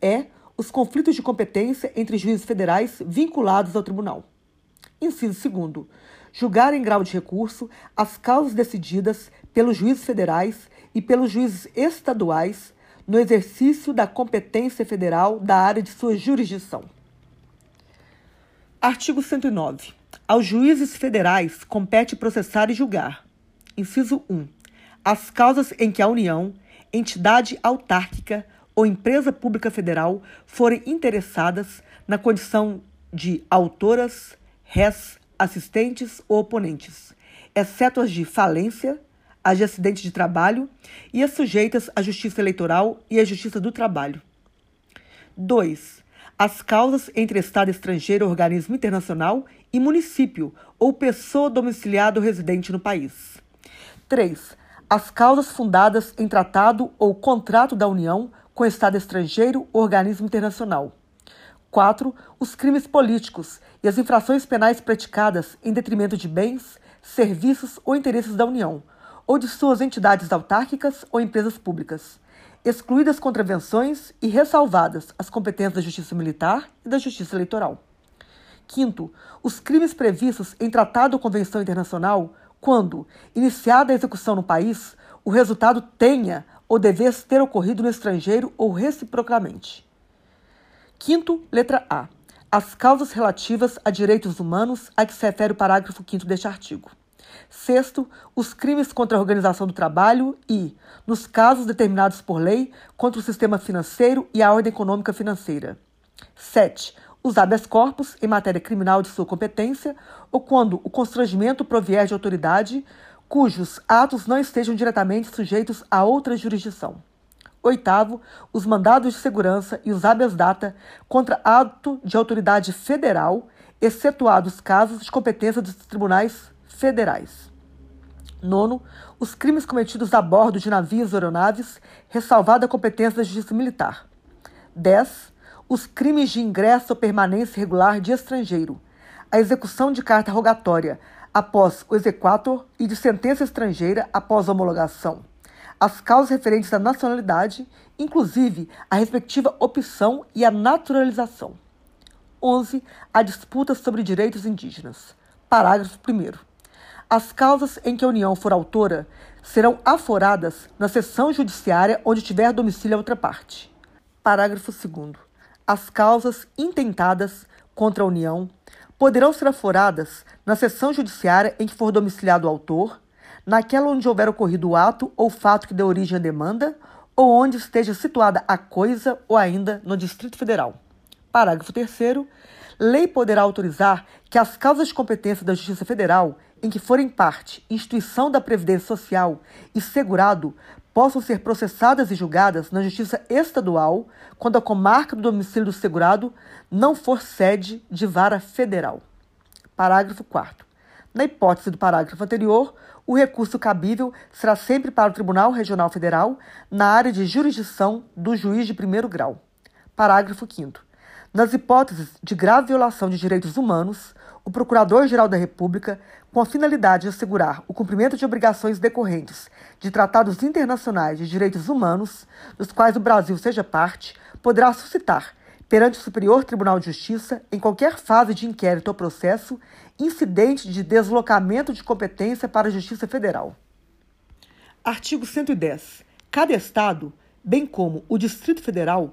E. Os conflitos de competência entre juízes federais vinculados ao tribunal. Inciso segundo julgar em grau de recurso as causas decididas pelos juízes federais e pelos juízes estaduais no exercício da competência federal da área de sua jurisdição. Artigo 109. Aos juízes federais compete processar e julgar. Inciso 1. As causas em que a União, entidade autárquica ou empresa pública federal forem interessadas na condição de autoras, res, assistentes ou oponentes, exceto as de falência, as de acidente de trabalho e as sujeitas à Justiça Eleitoral e à Justiça do Trabalho. 2. As causas entre Estado estrangeiro, organismo internacional e município ou pessoa domiciliada ou residente no país. 3. As causas fundadas em tratado ou contrato da União com Estado estrangeiro organismo internacional. 4. Os crimes políticos e as infrações penais praticadas em detrimento de bens, serviços ou interesses da União, ou de suas entidades autárquicas ou empresas públicas, excluídas contravenções e ressalvadas as competências da Justiça Militar e da Justiça Eleitoral. Quinto, os crimes previstos em tratado ou convenção internacional, quando, iniciada a execução no país, o resultado tenha ou devesse ter ocorrido no estrangeiro ou reciprocamente. Quinto, letra A. As causas relativas a direitos humanos a que se refere o parágrafo 5 deste artigo. Sexto, os crimes contra a organização do trabalho e, nos casos determinados por lei, contra o sistema financeiro e a ordem econômica financeira. 7. Os habeas corpus em matéria criminal de sua competência ou quando o constrangimento provier de autoridade cujos atos não estejam diretamente sujeitos a outra jurisdição. Oitavo, os mandados de segurança e os habeas data contra ato de autoridade federal, excetuados casos de competência dos tribunais federais. Nono, os crimes cometidos a bordo de navios ou aeronaves, ressalvada a competência da Justiça Militar. 10. Os crimes de ingresso ou permanência irregular de estrangeiro, a execução de carta rogatória após o exequator e de sentença estrangeira após homologação as causas referentes à nacionalidade, inclusive a respectiva opção e a naturalização. 11. A disputa sobre direitos indígenas. Parágrafo 1. As causas em que a União for autora serão aforadas na seção judiciária onde tiver domicílio a outra parte. Parágrafo 2. As causas intentadas contra a União poderão ser aforadas na sessão judiciária em que for domiciliado o autor, naquela onde houver ocorrido o ato ou fato que dê origem à demanda, ou onde esteja situada a coisa ou ainda no Distrito Federal. Parágrafo 3 Lei poderá autorizar que as causas de competência da Justiça Federal, em que forem parte instituição da Previdência Social e segurado, possam ser processadas e julgadas na Justiça Estadual quando a comarca do domicílio do segurado não for sede de vara federal. Parágrafo 4. Na hipótese do parágrafo anterior, o recurso cabível será sempre para o Tribunal Regional Federal na área de jurisdição do juiz de primeiro grau. Parágrafo 5. Nas hipóteses de grave violação de direitos humanos, o Procurador-Geral da República, com a finalidade de assegurar o cumprimento de obrigações decorrentes de tratados internacionais de direitos humanos, dos quais o Brasil seja parte, poderá suscitar, perante o Superior Tribunal de Justiça, em qualquer fase de inquérito ou processo, incidente de deslocamento de competência para a Justiça Federal. Artigo 110. Cada Estado, bem como o Distrito Federal,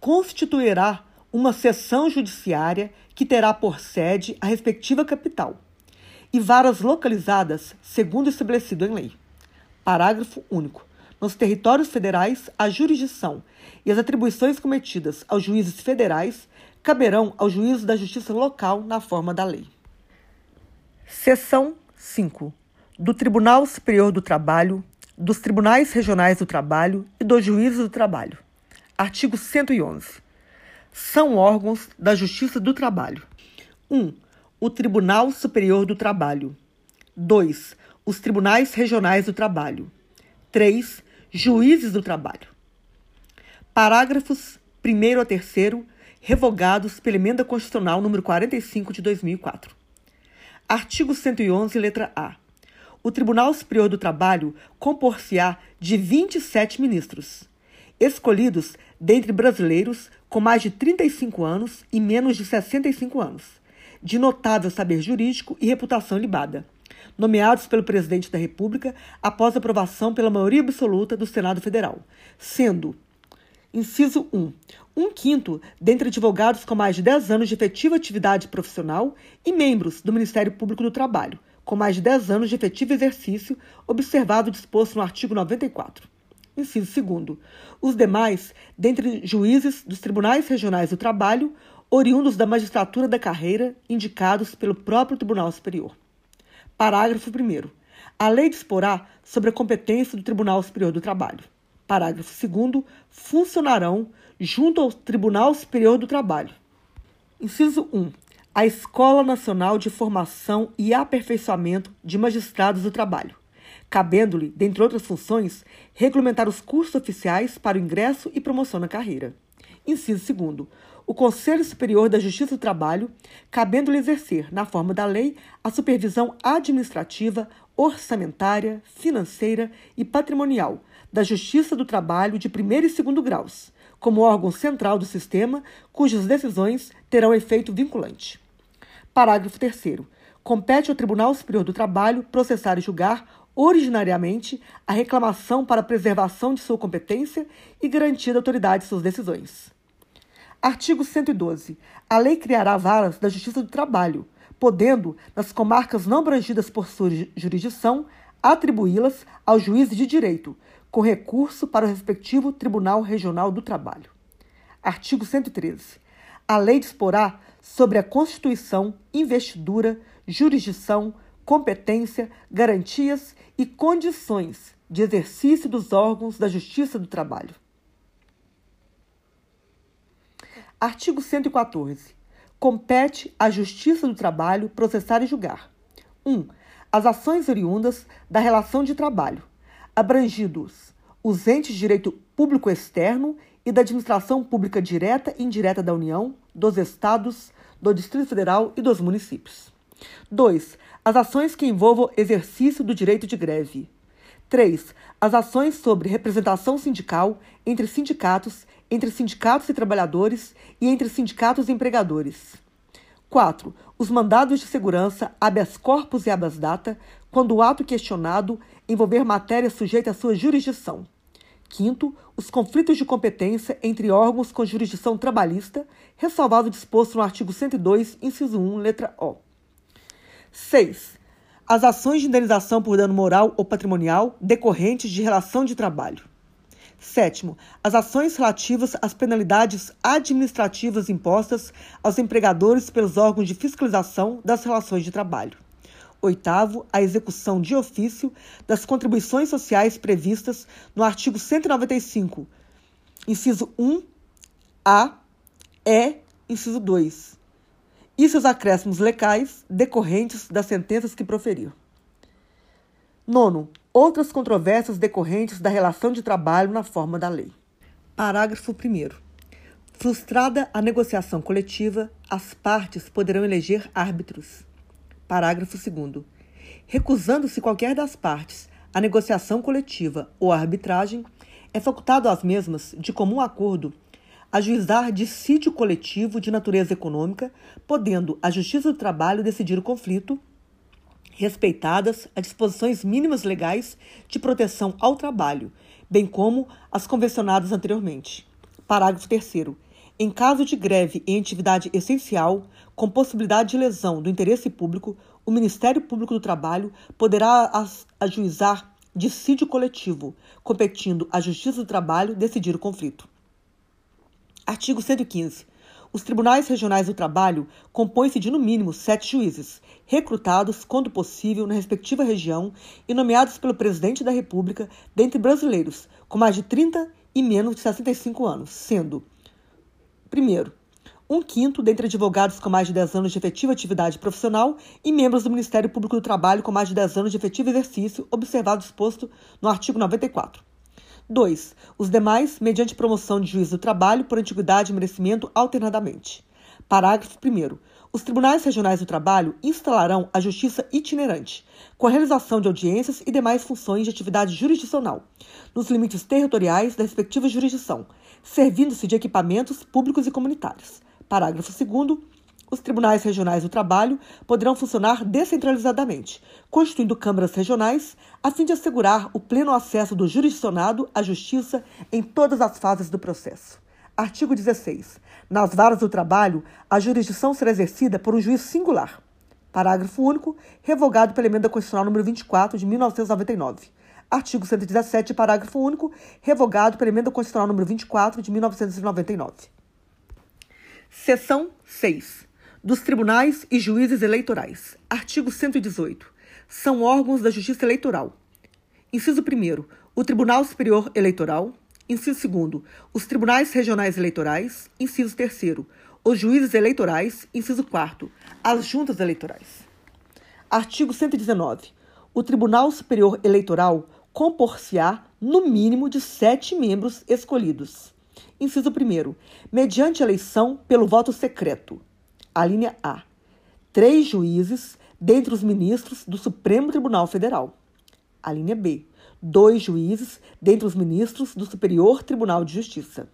constituirá uma seção judiciária que terá por sede a respectiva capital e varas localizadas segundo estabelecido em lei. Parágrafo único. Nos territórios federais, a jurisdição e as atribuições cometidas aos juízes federais caberão ao juízo da justiça local na forma da lei. Seção 5. Do Tribunal Superior do Trabalho, dos Tribunais Regionais do Trabalho e dos Juízes do Trabalho. Artigo 111. São órgãos da Justiça do Trabalho. 1. Um, o Tribunal Superior do Trabalho. 2. Os Tribunais Regionais do Trabalho. 3. Juízes do Trabalho. Parágrafos 1 a 3 revogados pela Emenda Constitucional número 45 de 2004. Artigo 111, letra A. O Tribunal Superior do Trabalho compor-se-á de 27 ministros, escolhidos dentre brasileiros com mais de 35 anos e menos de 65 anos, de notável saber jurídico e reputação libada, nomeados pelo Presidente da República após aprovação pela maioria absoluta do Senado Federal, sendo Inciso 1. Um quinto dentre advogados com mais de 10 anos de efetiva atividade profissional e membros do Ministério Público do Trabalho, com mais de 10 anos de efetivo exercício, observado disposto no artigo 94. Inciso 2. Os demais, dentre juízes dos tribunais regionais do trabalho, oriundos da magistratura da carreira, indicados pelo próprio Tribunal Superior. Parágrafo 1. A lei disporá sobre a competência do Tribunal Superior do Trabalho. Parágrafo 2. Funcionarão junto ao Tribunal Superior do Trabalho. Inciso 1. A Escola Nacional de Formação e Aperfeiçoamento de Magistrados do Trabalho, cabendo-lhe, dentre outras funções, regulamentar os cursos oficiais para o ingresso e promoção na carreira. Inciso 2. O Conselho Superior da Justiça do Trabalho, cabendo-lhe exercer, na forma da lei, a supervisão administrativa, orçamentária, financeira e patrimonial da Justiça do Trabalho de primeiro e segundo graus, como órgão central do sistema, cujas decisões terão efeito vinculante. Parágrafo 3. Compete ao Tribunal Superior do Trabalho processar e julgar originariamente a reclamação para preservação de sua competência e garantia da autoridade de suas decisões. Artigo 112. A lei criará varas da Justiça do Trabalho, podendo, nas comarcas não abrangidas por sua jurisdição, atribuí-las ao juiz de direito, com recurso para o respectivo Tribunal Regional do Trabalho. Artigo 113. A lei disporá sobre a constituição, investidura, jurisdição, competência, garantias e condições de exercício dos órgãos da Justiça do Trabalho. Artigo 114. Compete à Justiça do Trabalho processar e julgar: 1. Um, as ações oriundas da relação de trabalho, abrangidos os entes de direito público externo e da administração pública direta e indireta da União, dos Estados, do Distrito Federal e dos municípios. 2. As ações que envolvam exercício do direito de greve. 3. As ações sobre representação sindical entre sindicatos, entre sindicatos e trabalhadores e entre sindicatos e empregadores. 4. Os mandados de segurança, habeas corpus e habeas data, quando o ato questionado envolver matéria sujeita à sua jurisdição. Quinto, os conflitos de competência entre órgãos com jurisdição trabalhista, ressalvado o disposto no artigo 102, inciso 1, letra O. 6. As ações de indenização por dano moral ou patrimonial decorrentes de relação de trabalho. Sétimo, as ações relativas às penalidades administrativas impostas aos empregadores pelos órgãos de fiscalização das relações de trabalho. Oitavo, a execução de ofício das contribuições sociais previstas no artigo 195, inciso 1, A, E, inciso 2, e seus acréscimos legais decorrentes das sentenças que proferiu. Nono, outras controvérsias decorrentes da relação de trabalho na forma da lei. Parágrafo 1. Frustrada a negociação coletiva, as partes poderão eleger árbitros Parágrafo 2. Recusando-se qualquer das partes a negociação coletiva ou a arbitragem, é facultado às mesmas, de comum acordo, ajuizar dissídio coletivo de natureza econômica, podendo a Justiça do Trabalho decidir o conflito, respeitadas as disposições mínimas legais de proteção ao trabalho, bem como as convencionadas anteriormente. Parágrafo 3. Em caso de greve em atividade essencial, com possibilidade de lesão do interesse público, o Ministério Público do Trabalho poderá ajuizar dissídio coletivo, competindo à Justiça do Trabalho decidir o conflito. Artigo 115. Os tribunais regionais do trabalho compõem-se de no mínimo sete juízes, recrutados, quando possível, na respectiva região e nomeados pelo presidente da República, dentre brasileiros com mais de 30 e menos de 65 anos, sendo: primeiro, um quinto dentre advogados com mais de 10 anos de efetiva atividade profissional e membros do Ministério Público do Trabalho com mais de 10 anos de efetivo exercício, observado exposto no artigo 94. 2. Os demais, mediante promoção de juiz do trabalho por antiguidade e merecimento alternadamente. Parágrafo 1. Os tribunais regionais do trabalho instalarão a justiça itinerante, com a realização de audiências e demais funções de atividade jurisdicional, nos limites territoriais da respectiva jurisdição, servindo-se de equipamentos públicos e comunitários. Parágrafo 2. Os tribunais regionais do trabalho poderão funcionar descentralizadamente, constituindo câmaras regionais, a fim de assegurar o pleno acesso do jurisdicionado à justiça em todas as fases do processo. Artigo 16. Nas varas do trabalho, a jurisdição será exercida por um juiz singular. Parágrafo único, revogado pela emenda constitucional número 24 de 1999. Artigo 117, parágrafo único, revogado pela emenda constitucional número 24 de 1999. Seção 6. Dos tribunais e juízes eleitorais. Artigo 118. São órgãos da Justiça Eleitoral. Inciso 1. O Tribunal Superior Eleitoral. Inciso 2. Os tribunais regionais eleitorais. Inciso 3. Os juízes eleitorais. Inciso 4. As juntas eleitorais. Artigo 119. O Tribunal Superior Eleitoral compor-se-á no mínimo de sete membros escolhidos Inciso 1. Mediante eleição pelo voto secreto. A linha A. Três juízes dentre os ministros do Supremo Tribunal Federal. A linha B. Dois juízes dentre os ministros do Superior Tribunal de Justiça.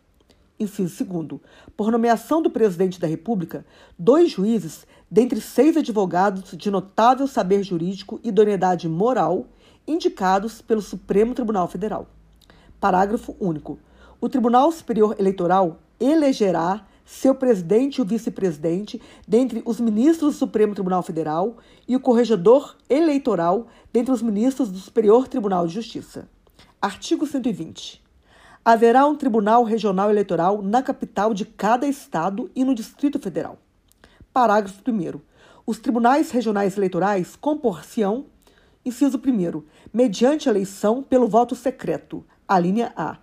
Inciso 2. Por nomeação do presidente da República, dois juízes dentre seis advogados de notável saber jurídico e idoneidade moral indicados pelo Supremo Tribunal Federal. Parágrafo único o Tribunal Superior Eleitoral elegerá seu presidente e o vice-presidente dentre os ministros do Supremo Tribunal Federal e o corregedor eleitoral dentre os ministros do Superior Tribunal de Justiça. Artigo 120. Haverá um Tribunal Regional Eleitoral na capital de cada estado e no Distrito Federal. Parágrafo 1. Os tribunais regionais eleitorais compor-se-ão, inciso 1, mediante eleição pelo voto secreto, a linha A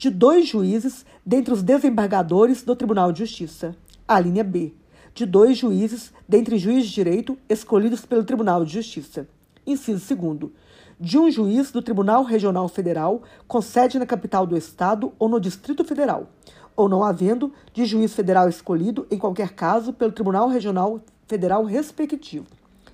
de dois juízes dentre os desembargadores do Tribunal de Justiça. A linha B. De dois juízes dentre juízes de direito escolhidos pelo Tribunal de Justiça. Inciso 2. De um juiz do Tribunal Regional Federal com sede na capital do Estado ou no Distrito Federal, ou não havendo de juiz federal escolhido, em qualquer caso, pelo Tribunal Regional Federal respectivo.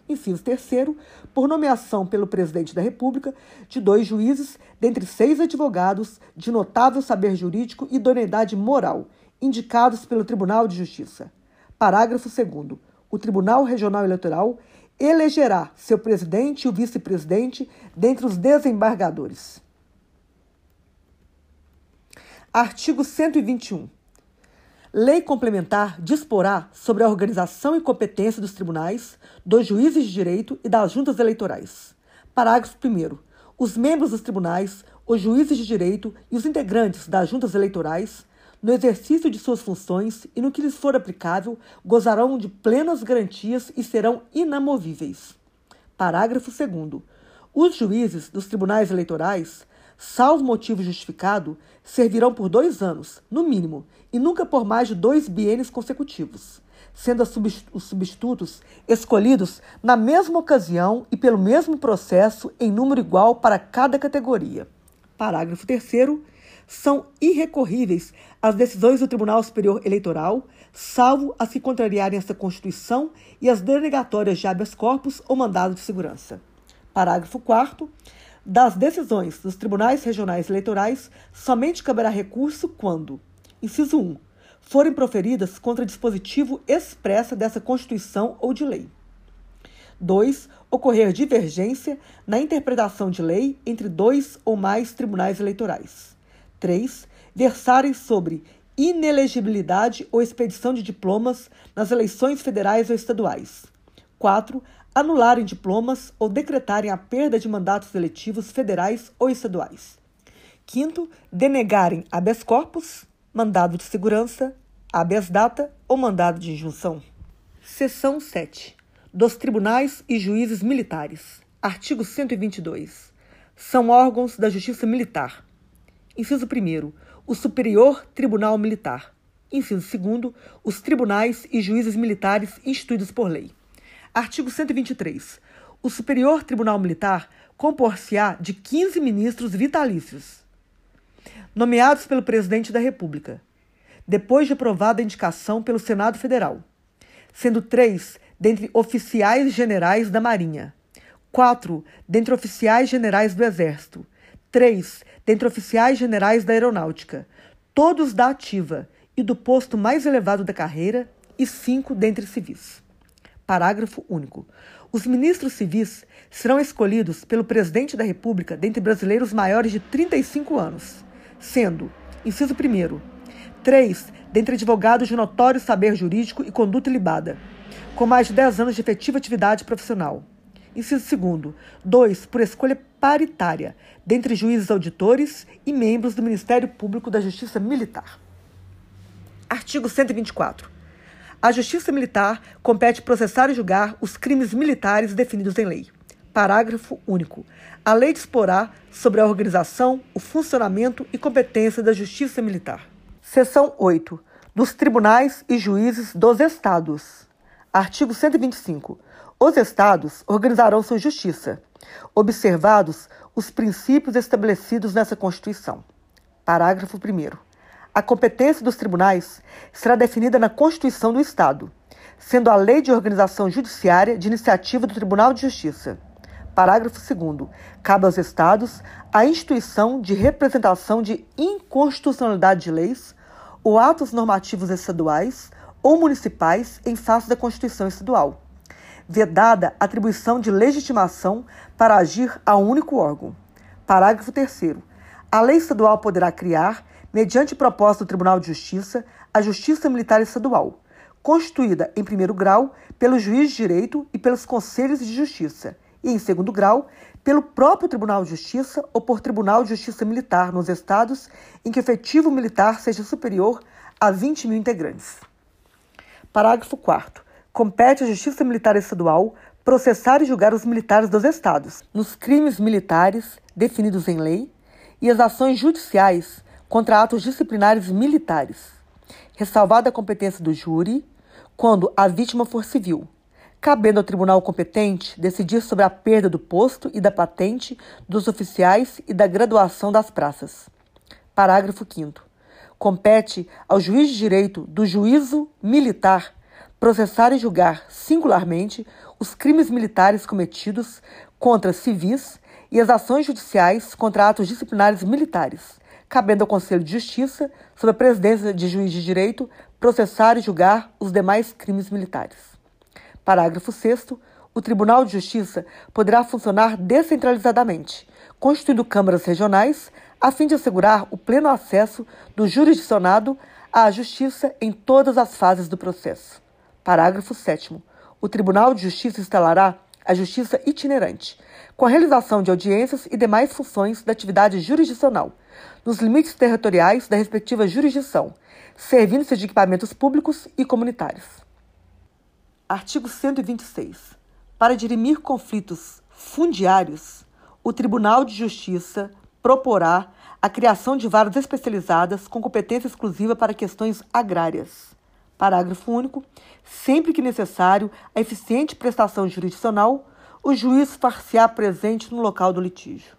Inciso terceiro, por nomeação pelo presidente da República de dois juízes, dentre seis advogados de notável saber jurídico e idoneidade moral, indicados pelo Tribunal de Justiça. Parágrafo 2. O Tribunal Regional Eleitoral elegerá seu presidente e o vice-presidente dentre os desembargadores. Artigo 121. Lei complementar disporá sobre a organização e competência dos tribunais, dos juízes de direito e das juntas eleitorais. Parágrafo 1. Os membros dos tribunais, os juízes de direito e os integrantes das juntas eleitorais, no exercício de suas funções e no que lhes for aplicável, gozarão de plenas garantias e serão inamovíveis. Parágrafo 2. Os juízes dos tribunais eleitorais salvo motivo justificado, servirão por dois anos, no mínimo, e nunca por mais de dois bienes consecutivos, sendo os substitutos escolhidos na mesma ocasião e pelo mesmo processo em número igual para cada categoria. Parágrafo 3 são irrecorríveis as decisões do Tribunal Superior Eleitoral, salvo as que contrariarem esta Constituição e as denegatórias de habeas corpus ou mandado de segurança. Parágrafo 4 das decisões dos tribunais regionais eleitorais somente caberá recurso quando, inciso 1, forem proferidas contra dispositivo expressa dessa Constituição ou de lei. 2. Ocorrer divergência na interpretação de lei entre dois ou mais tribunais eleitorais. 3. Versarem sobre inelegibilidade ou expedição de diplomas nas eleições federais ou estaduais. 4 anularem diplomas ou decretarem a perda de mandatos eletivos federais ou estaduais. Quinto, denegarem habeas corpus, mandado de segurança, habeas data ou mandado de injunção. Seção 7. Dos tribunais e juízes militares. Artigo 122. São órgãos da Justiça Militar. Inciso 1. O Superior Tribunal Militar. Inciso 2. Os tribunais e juízes militares instituídos por lei. Artigo 123. O Superior Tribunal Militar compor-se-á de 15 ministros vitalícios, nomeados pelo Presidente da República, depois de aprovada a indicação pelo Senado Federal, sendo três dentre oficiais generais da Marinha, quatro dentre oficiais generais do Exército, três dentre oficiais generais da Aeronáutica, todos da ativa e do posto mais elevado da carreira, e cinco dentre civis. Parágrafo único. Os ministros civis serão escolhidos pelo presidente da República dentre brasileiros maiores de 35 anos, sendo, inciso 1, três dentre advogados de notório saber jurídico e conduta ilibada, com mais de 10 anos de efetiva atividade profissional. Inciso 2, dois por escolha paritária, dentre juízes auditores e membros do Ministério Público da Justiça Militar. Artigo 124. A Justiça Militar compete processar e julgar os crimes militares definidos em lei. Parágrafo único. A lei disporá sobre a organização, o funcionamento e competência da Justiça Militar. Seção 8. Dos tribunais e juízes dos Estados. Artigo 125. Os Estados organizarão sua justiça, observados os princípios estabelecidos nessa Constituição. Parágrafo 1. A competência dos tribunais será definida na Constituição do Estado, sendo a Lei de Organização Judiciária de iniciativa do Tribunal de Justiça. Parágrafo 2. Cabe aos Estados a instituição de representação de inconstitucionalidade de leis ou atos normativos estaduais ou municipais em face da Constituição Estadual, vedada atribuição de legitimação para agir a um único órgão. Parágrafo 3. A lei estadual poderá criar mediante proposta do Tribunal de Justiça, a Justiça Militar Estadual, constituída em primeiro grau pelo juiz de direito e pelos conselhos de justiça, e em segundo grau pelo próprio Tribunal de Justiça ou por Tribunal de Justiça Militar nos estados em que o efetivo militar seja superior a 20 mil integrantes. Parágrafo 4. Compete à Justiça Militar Estadual processar e julgar os militares dos estados nos crimes militares definidos em lei e as ações judiciais contra atos disciplinares militares, ressalvada a competência do júri quando a vítima for civil, cabendo ao tribunal competente decidir sobre a perda do posto e da patente dos oficiais e da graduação das praças. Parágrafo 5 Compete ao juiz de direito do juízo militar processar e julgar singularmente os crimes militares cometidos contra civis e as ações judiciais contra atos disciplinares militares, cabendo ao Conselho de Justiça, sob a presidência de juiz de direito, processar e julgar os demais crimes militares. Parágrafo 6. o Tribunal de Justiça poderá funcionar descentralizadamente, constituindo câmaras regionais, a fim de assegurar o pleno acesso do jurisdicionado à justiça em todas as fases do processo. Parágrafo 7. O Tribunal de Justiça instalará a justiça itinerante, com a realização de audiências e demais funções da atividade jurisdicional, nos limites territoriais da respectiva jurisdição, servindo-se de equipamentos públicos e comunitários. Artigo 126. Para dirimir conflitos fundiários, o Tribunal de Justiça proporá a criação de varas especializadas com competência exclusiva para questões agrárias. Parágrafo único. Sempre que necessário a eficiente prestação jurisdicional, o juiz far-se-á presente no local do litígio.